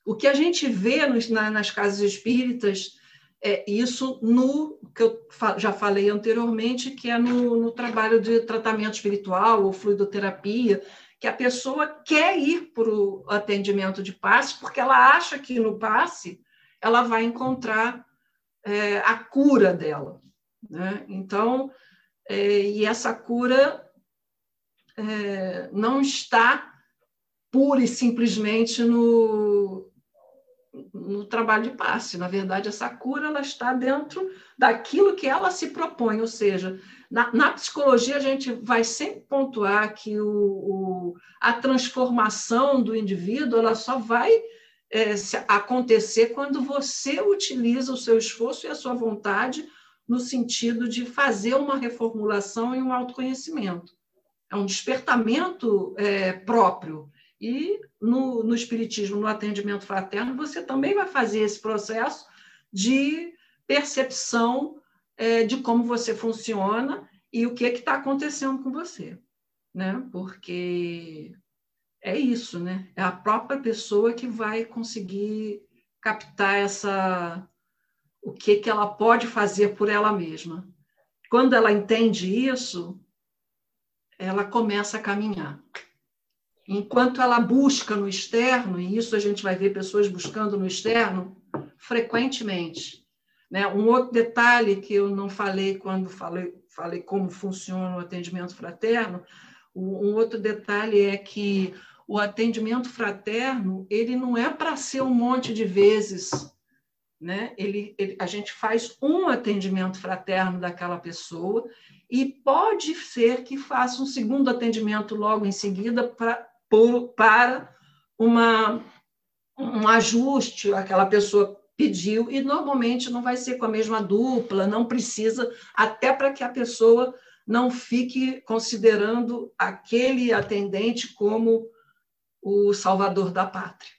O que a gente vê nos, na, nas casas espíritas é isso no que eu já falei anteriormente, que é no, no trabalho de tratamento espiritual ou fluidoterapia, que a pessoa quer ir para o atendimento de passe porque ela acha que no passe ela vai encontrar é, a cura dela. Né? Então, é, e essa cura é, não está pura e simplesmente no, no trabalho de passe. Na verdade, essa cura ela está dentro daquilo que ela se propõe, ou seja, na, na psicologia a gente vai sempre pontuar que o, o, a transformação do indivíduo ela só vai é, acontecer quando você utiliza o seu esforço e a sua vontade no sentido de fazer uma reformulação e um autoconhecimento. É um despertamento é, próprio. E no, no Espiritismo, no atendimento fraterno, você também vai fazer esse processo de percepção é, de como você funciona e o que é está acontecendo com você. Né? Porque é isso, né? É a própria pessoa que vai conseguir captar essa o que, que ela pode fazer por ela mesma. Quando ela entende isso, ela começa a caminhar. Enquanto ela busca no externo, e isso a gente vai ver pessoas buscando no externo frequentemente. Né? Um outro detalhe que eu não falei quando falei, falei como funciona o atendimento fraterno, um outro detalhe é que o atendimento fraterno ele não é para ser um monte de vezes né? Ele, ele, a gente faz um atendimento fraterno daquela pessoa e pode ser que faça um segundo atendimento logo em seguida pra, por, para uma, um ajuste, aquela pessoa pediu, e normalmente não vai ser com a mesma dupla, não precisa, até para que a pessoa não fique considerando aquele atendente como o salvador da pátria.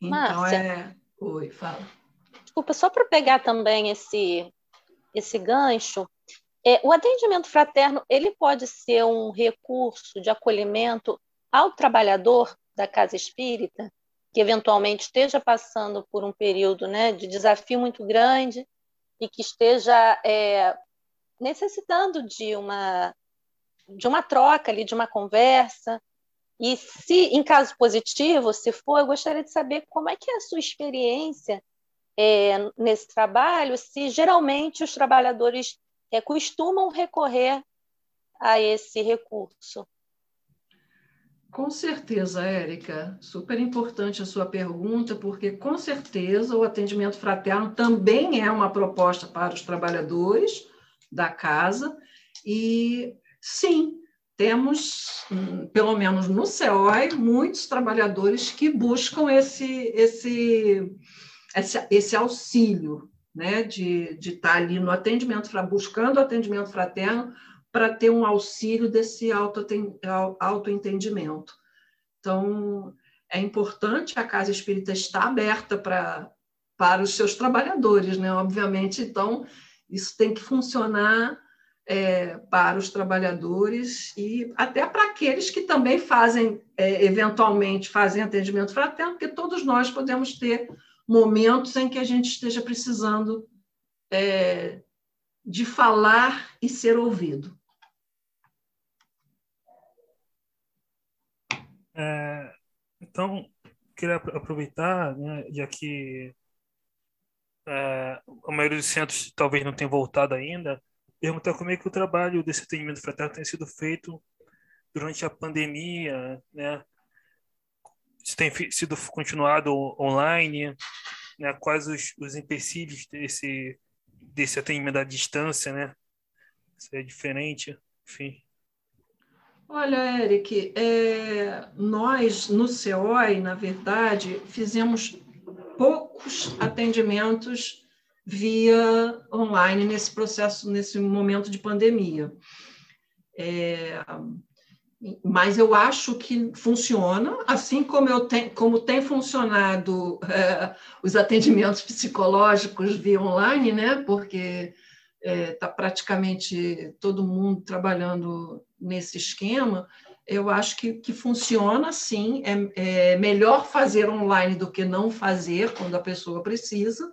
Então Márcia, é. Oi, fala. Desculpa, só para pegar também esse, esse gancho, é, o atendimento fraterno ele pode ser um recurso de acolhimento ao trabalhador da casa espírita que eventualmente esteja passando por um período né, de desafio muito grande e que esteja é, necessitando de uma de uma troca ali, de uma conversa, e se, em caso positivo, se for, eu gostaria de saber como é que é a sua experiência é, nesse trabalho, se geralmente os trabalhadores é, costumam recorrer a esse recurso. Com certeza, Érica. Super importante a sua pergunta, porque com certeza o atendimento fraterno também é uma proposta para os trabalhadores da casa. E sim, temos, hum, pelo menos no CEOI, muitos trabalhadores que buscam esse, esse, esse, esse auxílio né, de, estar ali no atendimento, buscando atendimento fraterno, para ter um auxílio desse autoentendimento. Então, é importante a Casa Espírita estar aberta para, para os seus trabalhadores, né? obviamente. Então, isso tem que funcionar é, para os trabalhadores e até para aqueles que também fazem, é, eventualmente, fazem atendimento fraterno, porque todos nós podemos ter momentos em que a gente esteja precisando é, de falar e ser ouvido. É, então, queria aproveitar, né, já que é, a maioria dos centros talvez não tenha voltado ainda, perguntar como é que o trabalho desse atendimento fraterno tem sido feito durante a pandemia, né? Se tem sido continuado online, né? Quais os, os empecilhos desse desse atendimento à distância, né? Se é diferente, enfim. Olha, Eric, é, nós no CEOI, na verdade, fizemos poucos atendimentos via online nesse processo, nesse momento de pandemia. É, mas eu acho que funciona, assim como, eu tem, como tem funcionado é, os atendimentos psicológicos via online, né? porque está é, tá praticamente todo mundo trabalhando nesse esquema, eu acho que, que funciona sim. É, é melhor fazer online do que não fazer quando a pessoa precisa.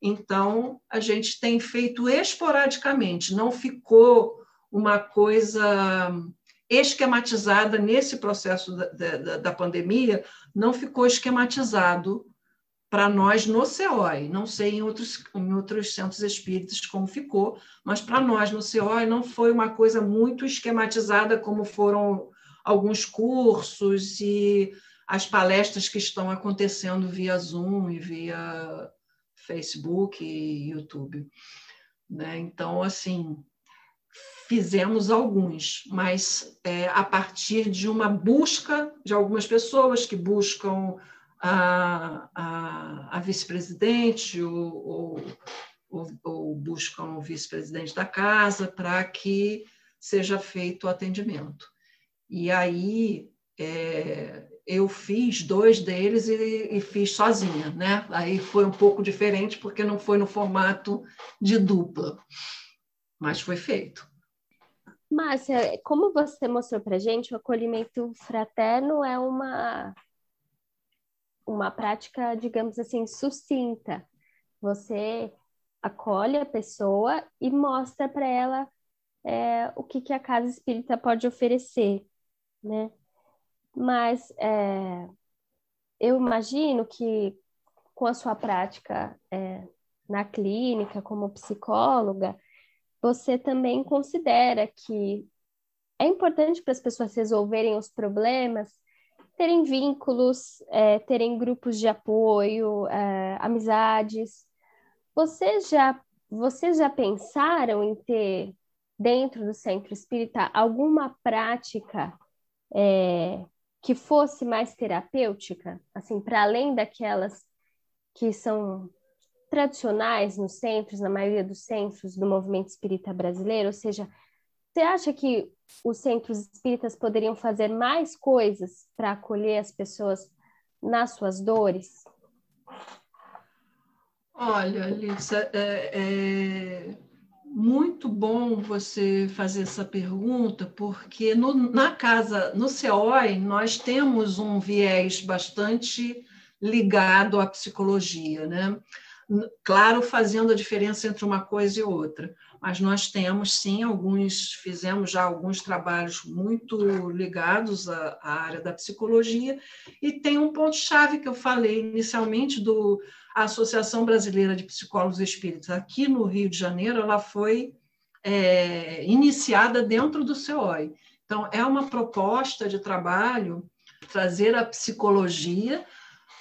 Então, a gente tem feito esporadicamente, não ficou uma coisa esquematizada nesse processo da, da, da pandemia, não ficou esquematizado para nós no CEOI. Não sei em outros, em outros centros espíritas como ficou, mas para nós no CEOI não foi uma coisa muito esquematizada como foram alguns cursos e as palestras que estão acontecendo via Zoom e via Facebook e YouTube. Né? Então, assim, fizemos alguns, mas é, a partir de uma busca de algumas pessoas que buscam a, a, a vice-presidente ou, ou, ou, buscam o vice-presidente da casa para que seja feito o atendimento. E aí é, eu fiz dois deles e, e, fiz sozinha, né? Aí foi um pouco diferente porque não foi no formato de dupla, mas foi feito. Márcia, como você mostrou para gente, o acolhimento fraterno é uma uma prática, digamos assim, sucinta. Você acolhe a pessoa e mostra para ela é, o que, que a casa espírita pode oferecer, né? Mas é, eu imagino que com a sua prática é, na clínica como psicóloga, você também considera que é importante para as pessoas resolverem os problemas terem vínculos, é, terem grupos de apoio, é, amizades. Vocês já, vocês já pensaram em ter, dentro do centro espírita, alguma prática é, que fosse mais terapêutica? Assim, para além daquelas que são tradicionais nos centros, na maioria dos centros do movimento espírita brasileiro, ou seja, você acha que os centros espíritas poderiam fazer mais coisas para acolher as pessoas nas suas dores? Olha, Lisa, é, é, muito bom você fazer essa pergunta, porque no, na casa, no CEOI, nós temos um viés bastante ligado à psicologia, né? Claro, fazendo a diferença entre uma coisa e outra mas nós temos sim alguns, fizemos já alguns trabalhos muito ligados à, à área da psicologia, e tem um ponto-chave que eu falei inicialmente do a Associação Brasileira de Psicólogos Espíritas, aqui no Rio de Janeiro, ela foi é, iniciada dentro do CEOI. Então, é uma proposta de trabalho trazer a psicologia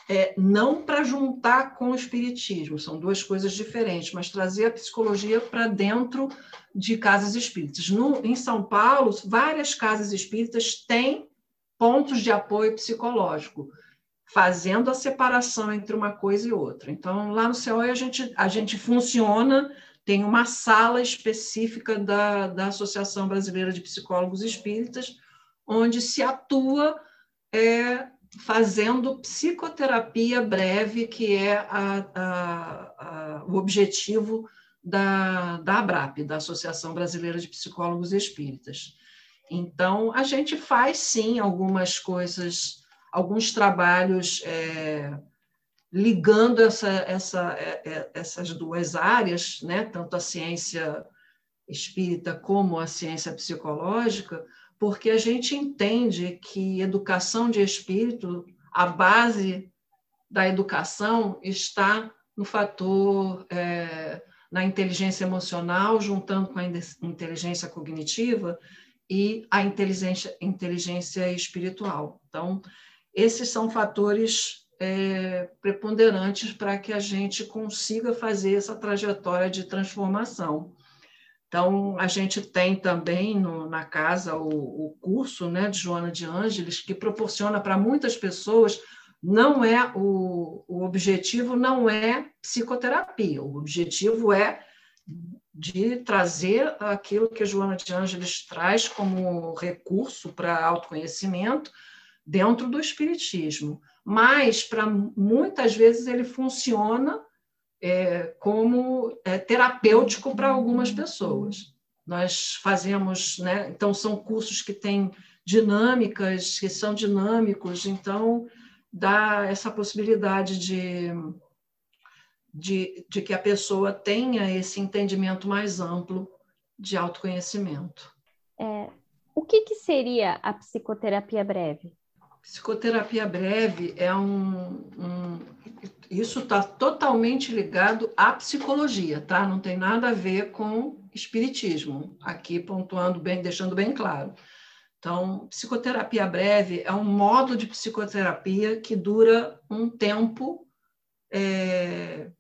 é, não para juntar com o espiritismo, são duas coisas diferentes, mas trazer a psicologia para dentro de casas espíritas. No, em São Paulo, várias casas espíritas têm pontos de apoio psicológico, fazendo a separação entre uma coisa e outra. Então, lá no CEOI, a gente, a gente funciona, tem uma sala específica da, da Associação Brasileira de Psicólogos Espíritas, onde se atua é, fazendo psicoterapia breve, que é a, a, a, o objetivo da, da ABRAP, da Associação Brasileira de Psicólogos Espíritas. Então, a gente faz sim algumas coisas, alguns trabalhos é, ligando essa, essa, é, é, essas duas áreas, né? tanto a ciência espírita como a ciência psicológica, porque a gente entende que educação de espírito, a base da educação está no fator, é, na inteligência emocional, juntando com a inteligência cognitiva e a inteligência, inteligência espiritual. Então, esses são fatores é, preponderantes para que a gente consiga fazer essa trajetória de transformação. Então, a gente tem também no, na casa o, o, curso né, de Joana de Ângeles, que proporciona para muitas pessoas, não é o, o objetivo não é psicoterapia, o objetivo é de trazer aquilo que Joana de Ângeles traz como recurso para autoconhecimento dentro do espiritismo. Mas, para muitas vezes, ele funciona é, como é, terapêutico para algumas pessoas. Nós fazemos, né? então, são cursos que têm dinâmicas, que são dinâmicos, então, dá essa possibilidade de, de, de que a pessoa tenha esse entendimento mais amplo de autoconhecimento. É, o que, que seria a psicoterapia breve? Psicoterapia breve é um, um isso está totalmente ligado à psicologia, tá? Não tem nada a ver com espiritismo. Aqui pontuando bem, deixando bem claro. Então, psicoterapia breve é um modo de psicoterapia que dura um tempo é,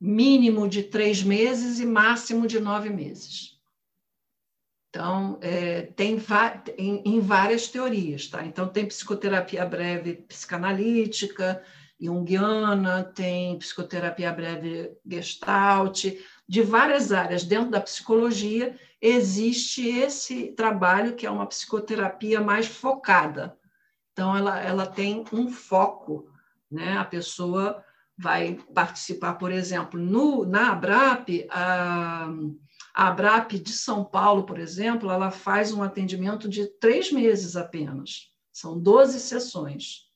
mínimo de três meses e máximo de nove meses. Então, é, tem em, em, várias teorias, tá? Então, tem psicoterapia breve psicanalítica, junguiana, tem psicoterapia breve gestalt, de várias áreas. Dentro da psicologia, existe esse trabalho que é uma psicoterapia mais focada. Então, ela, ela tem um foco, né? A pessoa vai participar, por exemplo, no, na ABRAP, a a ABRAP de São Paulo, por exemplo, ela faz um atendimento de três meses apenas. São 12 sessões.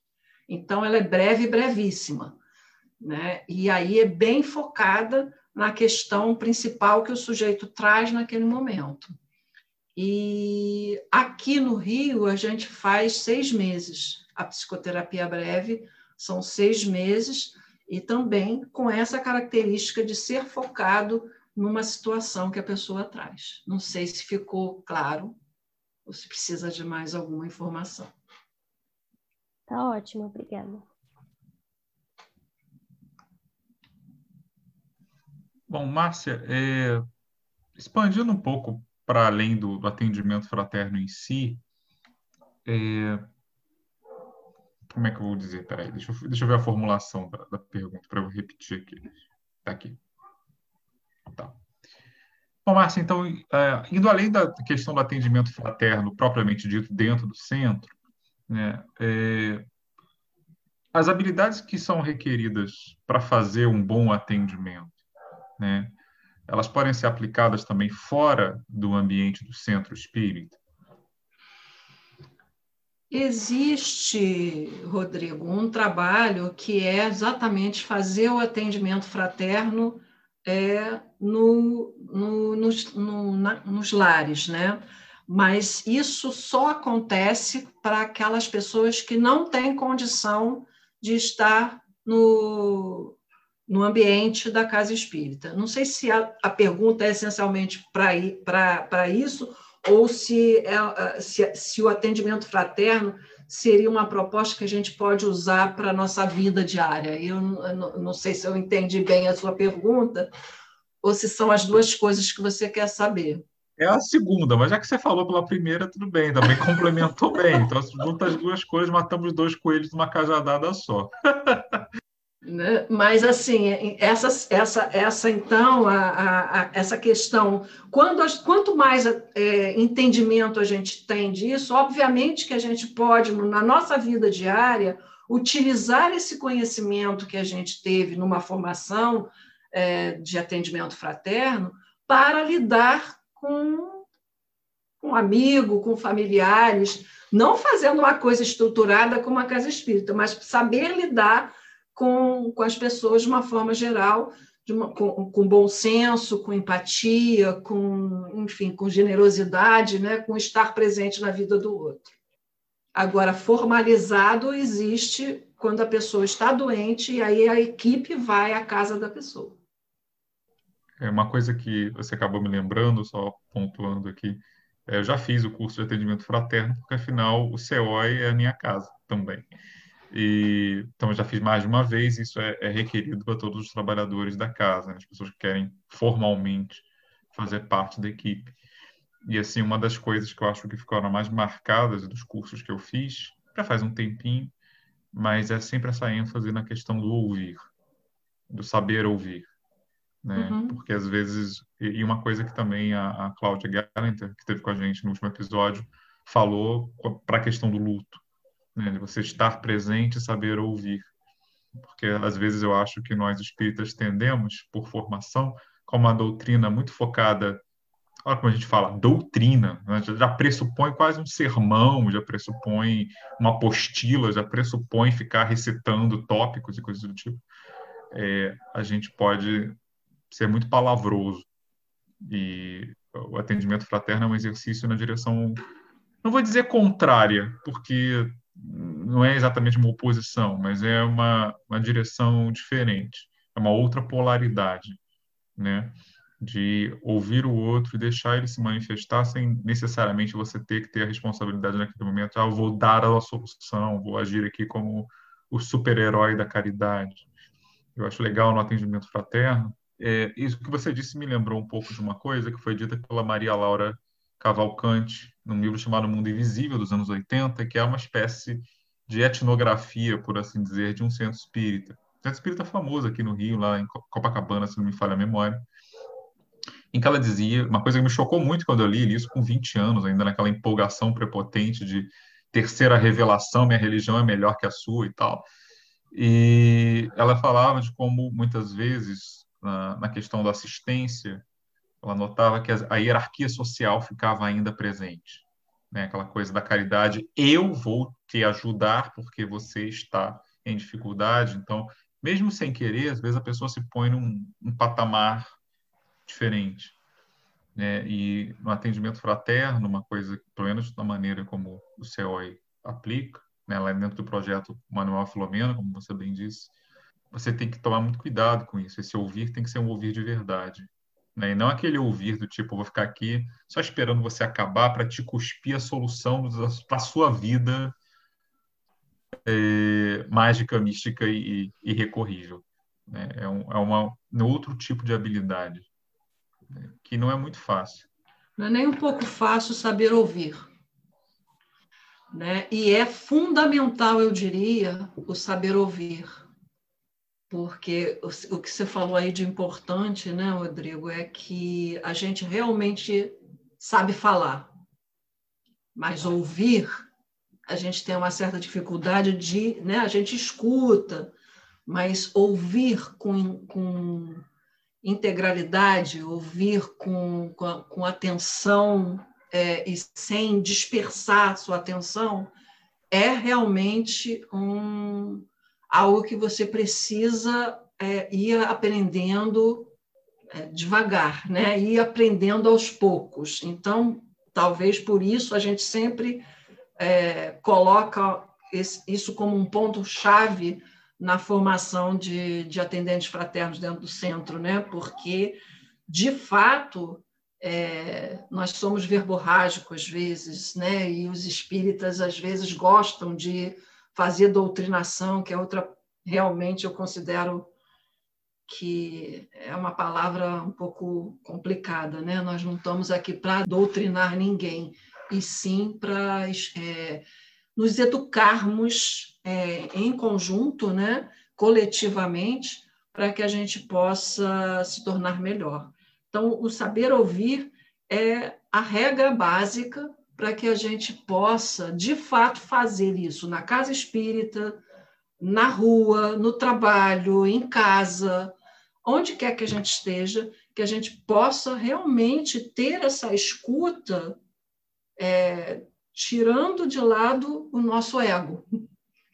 Então, ela é breve, brevíssima. Né? E aí é bem focada na questão principal que o sujeito traz naquele momento. E aqui no Rio, a gente faz seis meses. A psicoterapia breve são seis meses, e também com essa característica de ser focado numa situação que a pessoa traz. Não sei se ficou claro ou se precisa de mais alguma informação. Tá ótimo, obrigada. Bom, Márcia, é, expandindo um pouco para além do, do, atendimento fraterno em si, é, como é que eu vou dizer? Peraí, deixa eu, deixa eu ver a formulação da, da pergunta para eu repetir aqui. Está aqui. Tá. Bom, Márcia, então, é, indo além da questão do atendimento fraterno propriamente dito dentro do centro, né, é, as habilidades que são requeridas para fazer um bom atendimento, né, elas podem ser aplicadas também fora do ambiente do centro espírita? Existe, Rodrigo, um trabalho que é exatamente fazer o atendimento fraterno é, no, no, nos, no, na, nos lares, né? Mas isso só acontece para aquelas pessoas que não têm condição de estar no, no ambiente da casa espírita. Não sei se a, a pergunta é essencialmente para isso ou se, é, se, se o atendimento fraterno seria uma proposta que a gente pode usar para a nossa vida diária. Eu não sei se eu entendi bem a sua pergunta, ou se são as duas coisas que você quer saber. É a segunda, mas já que você falou pela primeira, tudo bem, também complementou bem. Então, junta as duas coisas, matamos dois coelhos numa cajadada só. Né? Mas, assim, essa, essa, essa então, a, a, a essa questão, quando, quanto mais é, entendimento a gente tem disso, obviamente que a gente pode, na nossa vida diária, utilizar esse conhecimento que a gente teve numa formação é, de atendimento fraterno para lidar com um amigo, com familiares, não fazendo uma coisa estruturada como a casa espírita, mas saber lidar com, com as pessoas de uma forma geral, uma, com, com, bom senso, com empatia, com, enfim, com generosidade, né? com estar presente na vida do outro. Agora, formalizado existe quando a pessoa está doente e aí a equipe vai à casa da pessoa. É uma coisa que você acabou me lembrando, só pontuando aqui, é, eu já fiz o curso de atendimento fraterno, porque afinal o CEOI é a minha casa também. E, então, eu já fiz mais de uma vez, isso é, é requerido para todos os trabalhadores da casa, né? as pessoas que querem formalmente fazer parte da equipe. E, assim, uma das coisas que eu acho que ficaram mais marcadas dos cursos que eu fiz, já faz um tempinho, mas é sempre essa ênfase na questão do ouvir, do saber ouvir. Né? Uhum. Porque, às vezes, e uma coisa que também a, a Cláudia Gallanter, que esteve com a gente no último episódio, falou para a questão do luto né? de você estar presente e saber ouvir. Porque às vezes eu acho que nós espíritas tendemos, por formação, com uma doutrina muito focada, olha como a gente fala, doutrina, né? já pressupõe quase um sermão, já pressupõe uma apostila, já pressupõe ficar recitando tópicos e coisas do tipo. É, a gente pode ser muito palavroso. E o atendimento fraterno é um exercício na direção, não vou dizer contrária, porque não é exatamente uma oposição, mas é uma, uma direção diferente, é uma outra polaridade, né? De ouvir o outro e deixar ele se manifestar sem necessariamente você ter que ter a responsabilidade naquele momento. Ah, eu vou dar a solução, vou agir aqui como o super-herói da caridade. Eu acho legal no atendimento fraterno. É, isso que você disse me lembrou um pouco de uma coisa que foi dita pela Maria Laura Cavalcante, num livro chamado Mundo Invisível, dos anos 80, que é uma espécie de etnografia, por assim dizer, de um centro espírita. Um centro espírita famoso aqui no Rio, lá em Copacabana, se não me falha a memória, em que ela dizia, uma coisa que me chocou muito quando eu li, isso com 20 anos, ainda naquela empolgação prepotente de terceira revelação, minha religião é melhor que a sua e tal. E ela falava de como, muitas vezes, na, na questão da assistência, ela notava que a hierarquia social ficava ainda presente. Né? Aquela coisa da caridade, eu vou te ajudar porque você está em dificuldade. Então, mesmo sem querer, às vezes a pessoa se põe num, patamar diferente. Né? E no atendimento fraterno, uma coisa, pelo menos da maneira como o CEOI aplica, né? lá dentro do projeto Manuel Filomena, como você bem disse, você tem que tomar muito cuidado com isso. Esse ouvir tem que ser um ouvir de verdade. Né? E não aquele ouvir do tipo, vou ficar aqui só esperando você acabar para te cuspir a solução para a sua vida é, mágica, mística e, e recorrível. Né? É, um, é uma, um outro tipo de habilidade né? que não é muito fácil. Não é nem um pouco fácil saber ouvir. Né? E é fundamental, eu diria, o saber ouvir porque o, que você falou aí de importante, né, Rodrigo, é que a gente realmente sabe falar, mas ouvir, a gente tem uma certa dificuldade de, né, a gente escuta, mas ouvir com, com integralidade, ouvir com, com, com atenção é, e sem dispersar sua atenção, é realmente um algo que você precisa é, ir aprendendo é, devagar, né? ir aprendendo aos poucos. Então, talvez por isso a gente sempre é, coloca esse, isso como um ponto-chave na formação de, de atendentes fraternos dentro do centro, né? porque, de fato, é, nós somos verborrágicos às vezes, né? E os espíritas às vezes gostam de fazer doutrinação, que é outra realmente eu considero que é uma palavra um pouco complicada, né? Nós não estamos aqui para doutrinar ninguém, e sim para é, nos educarmos é, em conjunto, né? coletivamente, para que a gente possa se tornar melhor. Então, o saber ouvir é a regra básica para que a gente possa, de fato, fazer isso na casa espírita, na rua, no trabalho, em casa, onde quer que a gente esteja, que a gente possa realmente ter essa escuta, é, tirando de lado o nosso ego.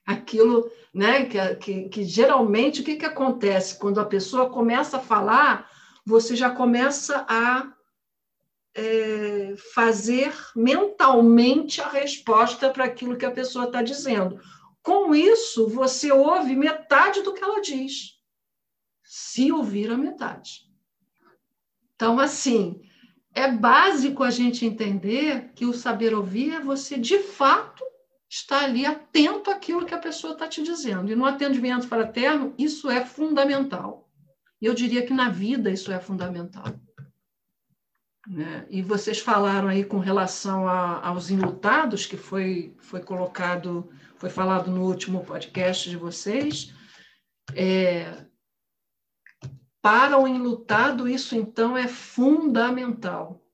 Aquilo né, que, que, que geralmente o que, que acontece quando a pessoa começa a falar, você já começa a é, fazer mentalmente a resposta para aquilo que a pessoa está dizendo. Com isso, você ouve metade do que ela diz, se ouvir a metade. Então, assim, é básico a gente entender que o saber ouvir é você, de fato, estar ali atento àquilo que a pessoa está te dizendo. E no atendimento fraterno, isso é fundamental. E eu diria que na vida isso é fundamental. Né? E vocês falaram aí com relação a, aos enlutados, que foi, foi colocado, foi falado no último podcast de vocês. É, para o enlutado, isso então é fundamental,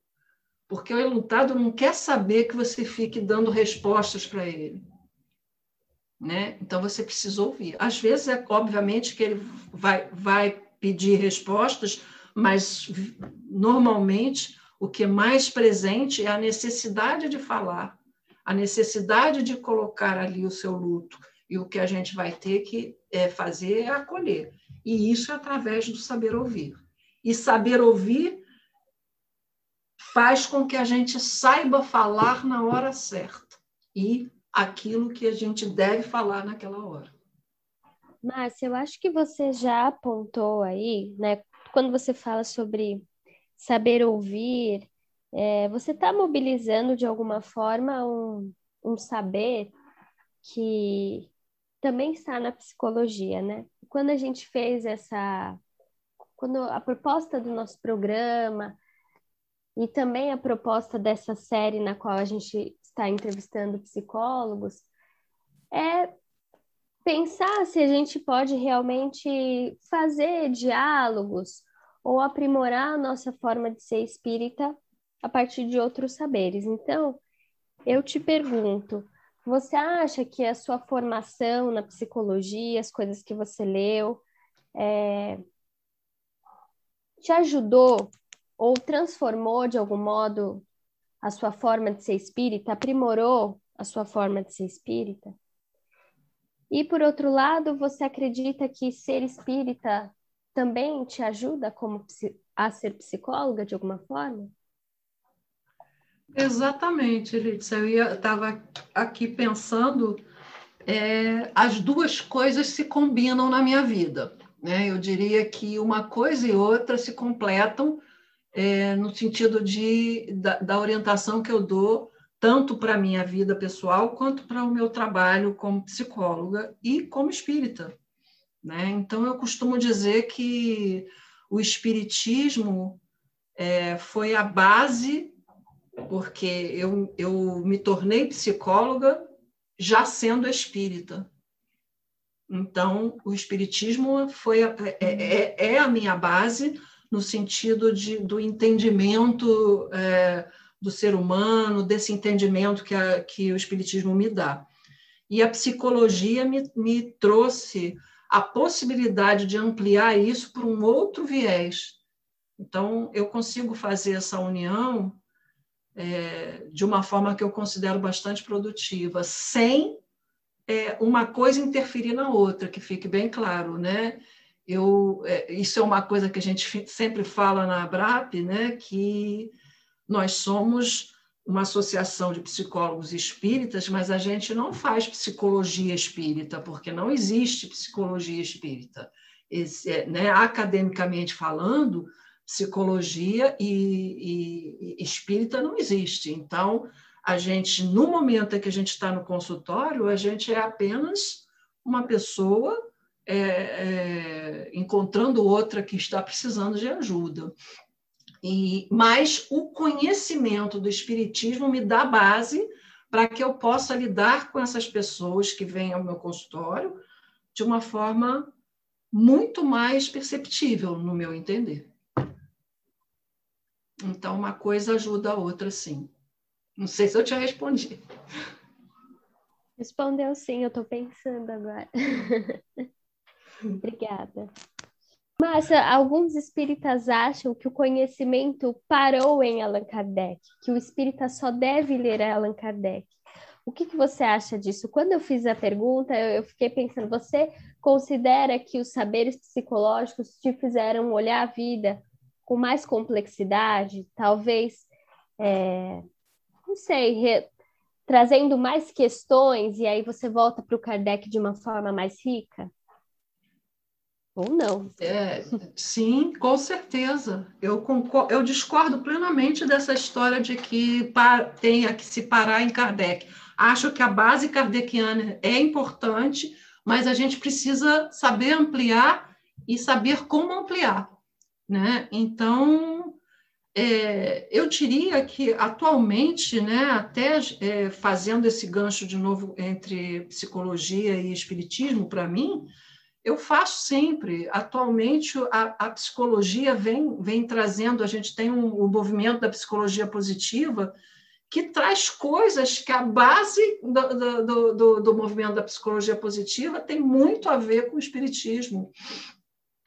porque o enlutado não quer saber que você fique dando respostas para ele. Né? Então você precisa ouvir. Às vezes é obviamente que ele vai, vai pedir respostas, mas normalmente o que é mais presente é a necessidade de falar, a necessidade de colocar ali o seu luto. E o que a gente vai ter que é, fazer é acolher. E isso é através do saber ouvir. E saber ouvir faz com que a gente saiba falar na hora certa e aquilo que a gente deve falar naquela hora. Márcia, eu acho que você já apontou aí, né? Quando você fala sobre saber ouvir, é, você está mobilizando de alguma forma um, um saber que também está na psicologia, né? Quando a gente fez essa, quando a proposta do nosso programa e também a proposta dessa série na qual a gente está entrevistando psicólogos é pensar se a gente pode realmente fazer diálogos ou aprimorar a nossa forma de ser espírita a partir de outros saberes. Então, eu te pergunto, você acha que a sua formação na psicologia, as coisas que você leu, é, te ajudou ou transformou de algum modo a sua forma de ser espírita, aprimorou a sua forma de ser espírita? E por outro lado, você acredita que ser espírita também te ajuda como a ser psicóloga de alguma forma? Exatamente, Lídia. Eu estava aqui pensando, é, as duas coisas se combinam na minha vida. Né? Eu diria que uma coisa e outra se completam é, no sentido de, da, da orientação que eu dou tanto para a minha vida pessoal quanto para o meu trabalho como psicóloga e como espírita. Né? Então, eu costumo dizer que o Espiritismo é, foi a base, porque eu, eu me tornei psicóloga já sendo espírita. Então, o Espiritismo foi a, é, é, é, a minha base no sentido de, do entendimento é, do ser humano, desse entendimento que, a, que o Espiritismo me dá. E a psicologia me, me trouxe a possibilidade de ampliar isso para um outro viés. Então, eu consigo fazer essa união é, de uma forma que eu considero bastante produtiva, sem é, uma coisa interferir na outra, que fique bem claro, né? Eu, é, isso é uma coisa que a gente sempre fala na ABRAP, né? Que nós somos uma associação de psicólogos espíritas, mas a gente não faz psicologia espírita, porque não existe psicologia espírita. Esse, é, né, academicamente falando, psicologia e, e, espírita não existe. Então, a gente, no momento em que a gente está no consultório, a gente é apenas uma pessoa é, é, encontrando outra que está precisando de ajuda. E, mas o conhecimento do Espiritismo me dá base para que eu possa lidar com essas pessoas que vêm ao meu consultório de uma forma muito mais perceptível, no meu entender. Então, uma coisa ajuda a outra, sim. Não sei se eu te respondi. Respondeu sim, eu estou pensando agora. *laughs* Obrigada. Márcia, alguns espíritas acham que o conhecimento parou em Allan Kardec, que o espírita só deve ler Allan Kardec. O que, que você acha disso? Quando eu fiz a pergunta, eu, eu fiquei pensando: você considera que os saberes psicológicos te fizeram olhar a vida com mais complexidade, talvez, é, não sei, re, trazendo mais questões, e aí você volta para o Kardec de uma forma mais rica? Ou não? É, sim, com certeza. Eu, concordo, eu discordo plenamente dessa história de que tenha que se parar em Kardec. Acho que a base kardeciana é importante, mas a gente precisa saber ampliar e saber como ampliar. Né? Então, é, eu diria que atualmente, né, até é, fazendo esse gancho de novo entre psicologia e espiritismo, para mim, eu faço sempre. Atualmente, a, a, psicologia vem, vem trazendo, a gente tem um, um movimento da psicologia positiva que traz coisas que a base do, do, do, do movimento da psicologia positiva tem muito a ver com o espiritismo.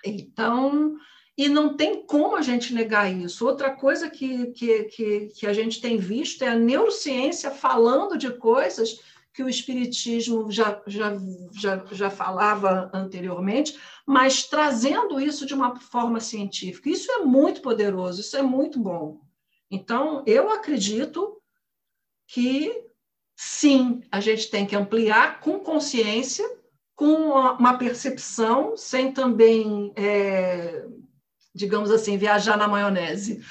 Então, e não tem como a gente negar isso. Outra coisa que, que, que, que, a gente tem visto é a neurociência falando de coisas que o Espiritismo já, já, já, já falava anteriormente, mas trazendo isso de uma forma científica. Isso é muito poderoso, isso é muito bom. Então, eu acredito que, sim, a gente tem que ampliar com consciência, com uma percepção, sem também. É, digamos assim, viajar na maionese.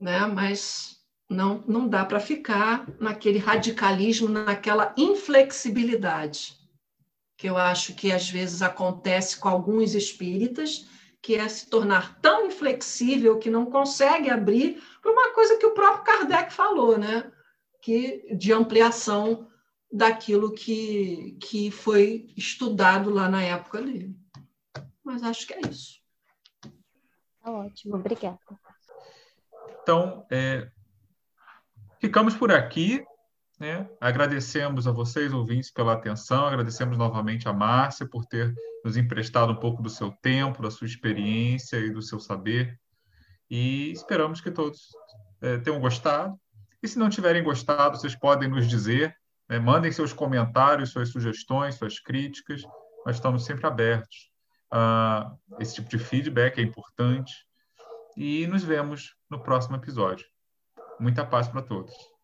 Né? Mas não, não dá para ficar naquele radicalismo, naquela inflexibilidade, que eu acho que às vezes acontece com alguns espíritas, que é se tornar tão inflexível que não consegue abrir para uma coisa que o próprio Kardec falou, né? que de ampliação daquilo que, que foi estudado lá na época dele. Mas acho que é isso. Tá ótimo, obrigada. Então, é, ficamos por aqui. Né? Agradecemos a vocês, ouvintes, pela atenção, agradecemos novamente a Márcia por ter nos emprestado um pouco do seu tempo, da sua experiência e do seu saber. E esperamos que todos é, tenham gostado. E se não tiverem gostado, vocês podem nos dizer, né? mandem seus comentários, suas sugestões, suas críticas. Nós estamos sempre abertos. Uh, esse tipo de feedback é importante. E nos vemos no próximo episódio. Muita paz para todos.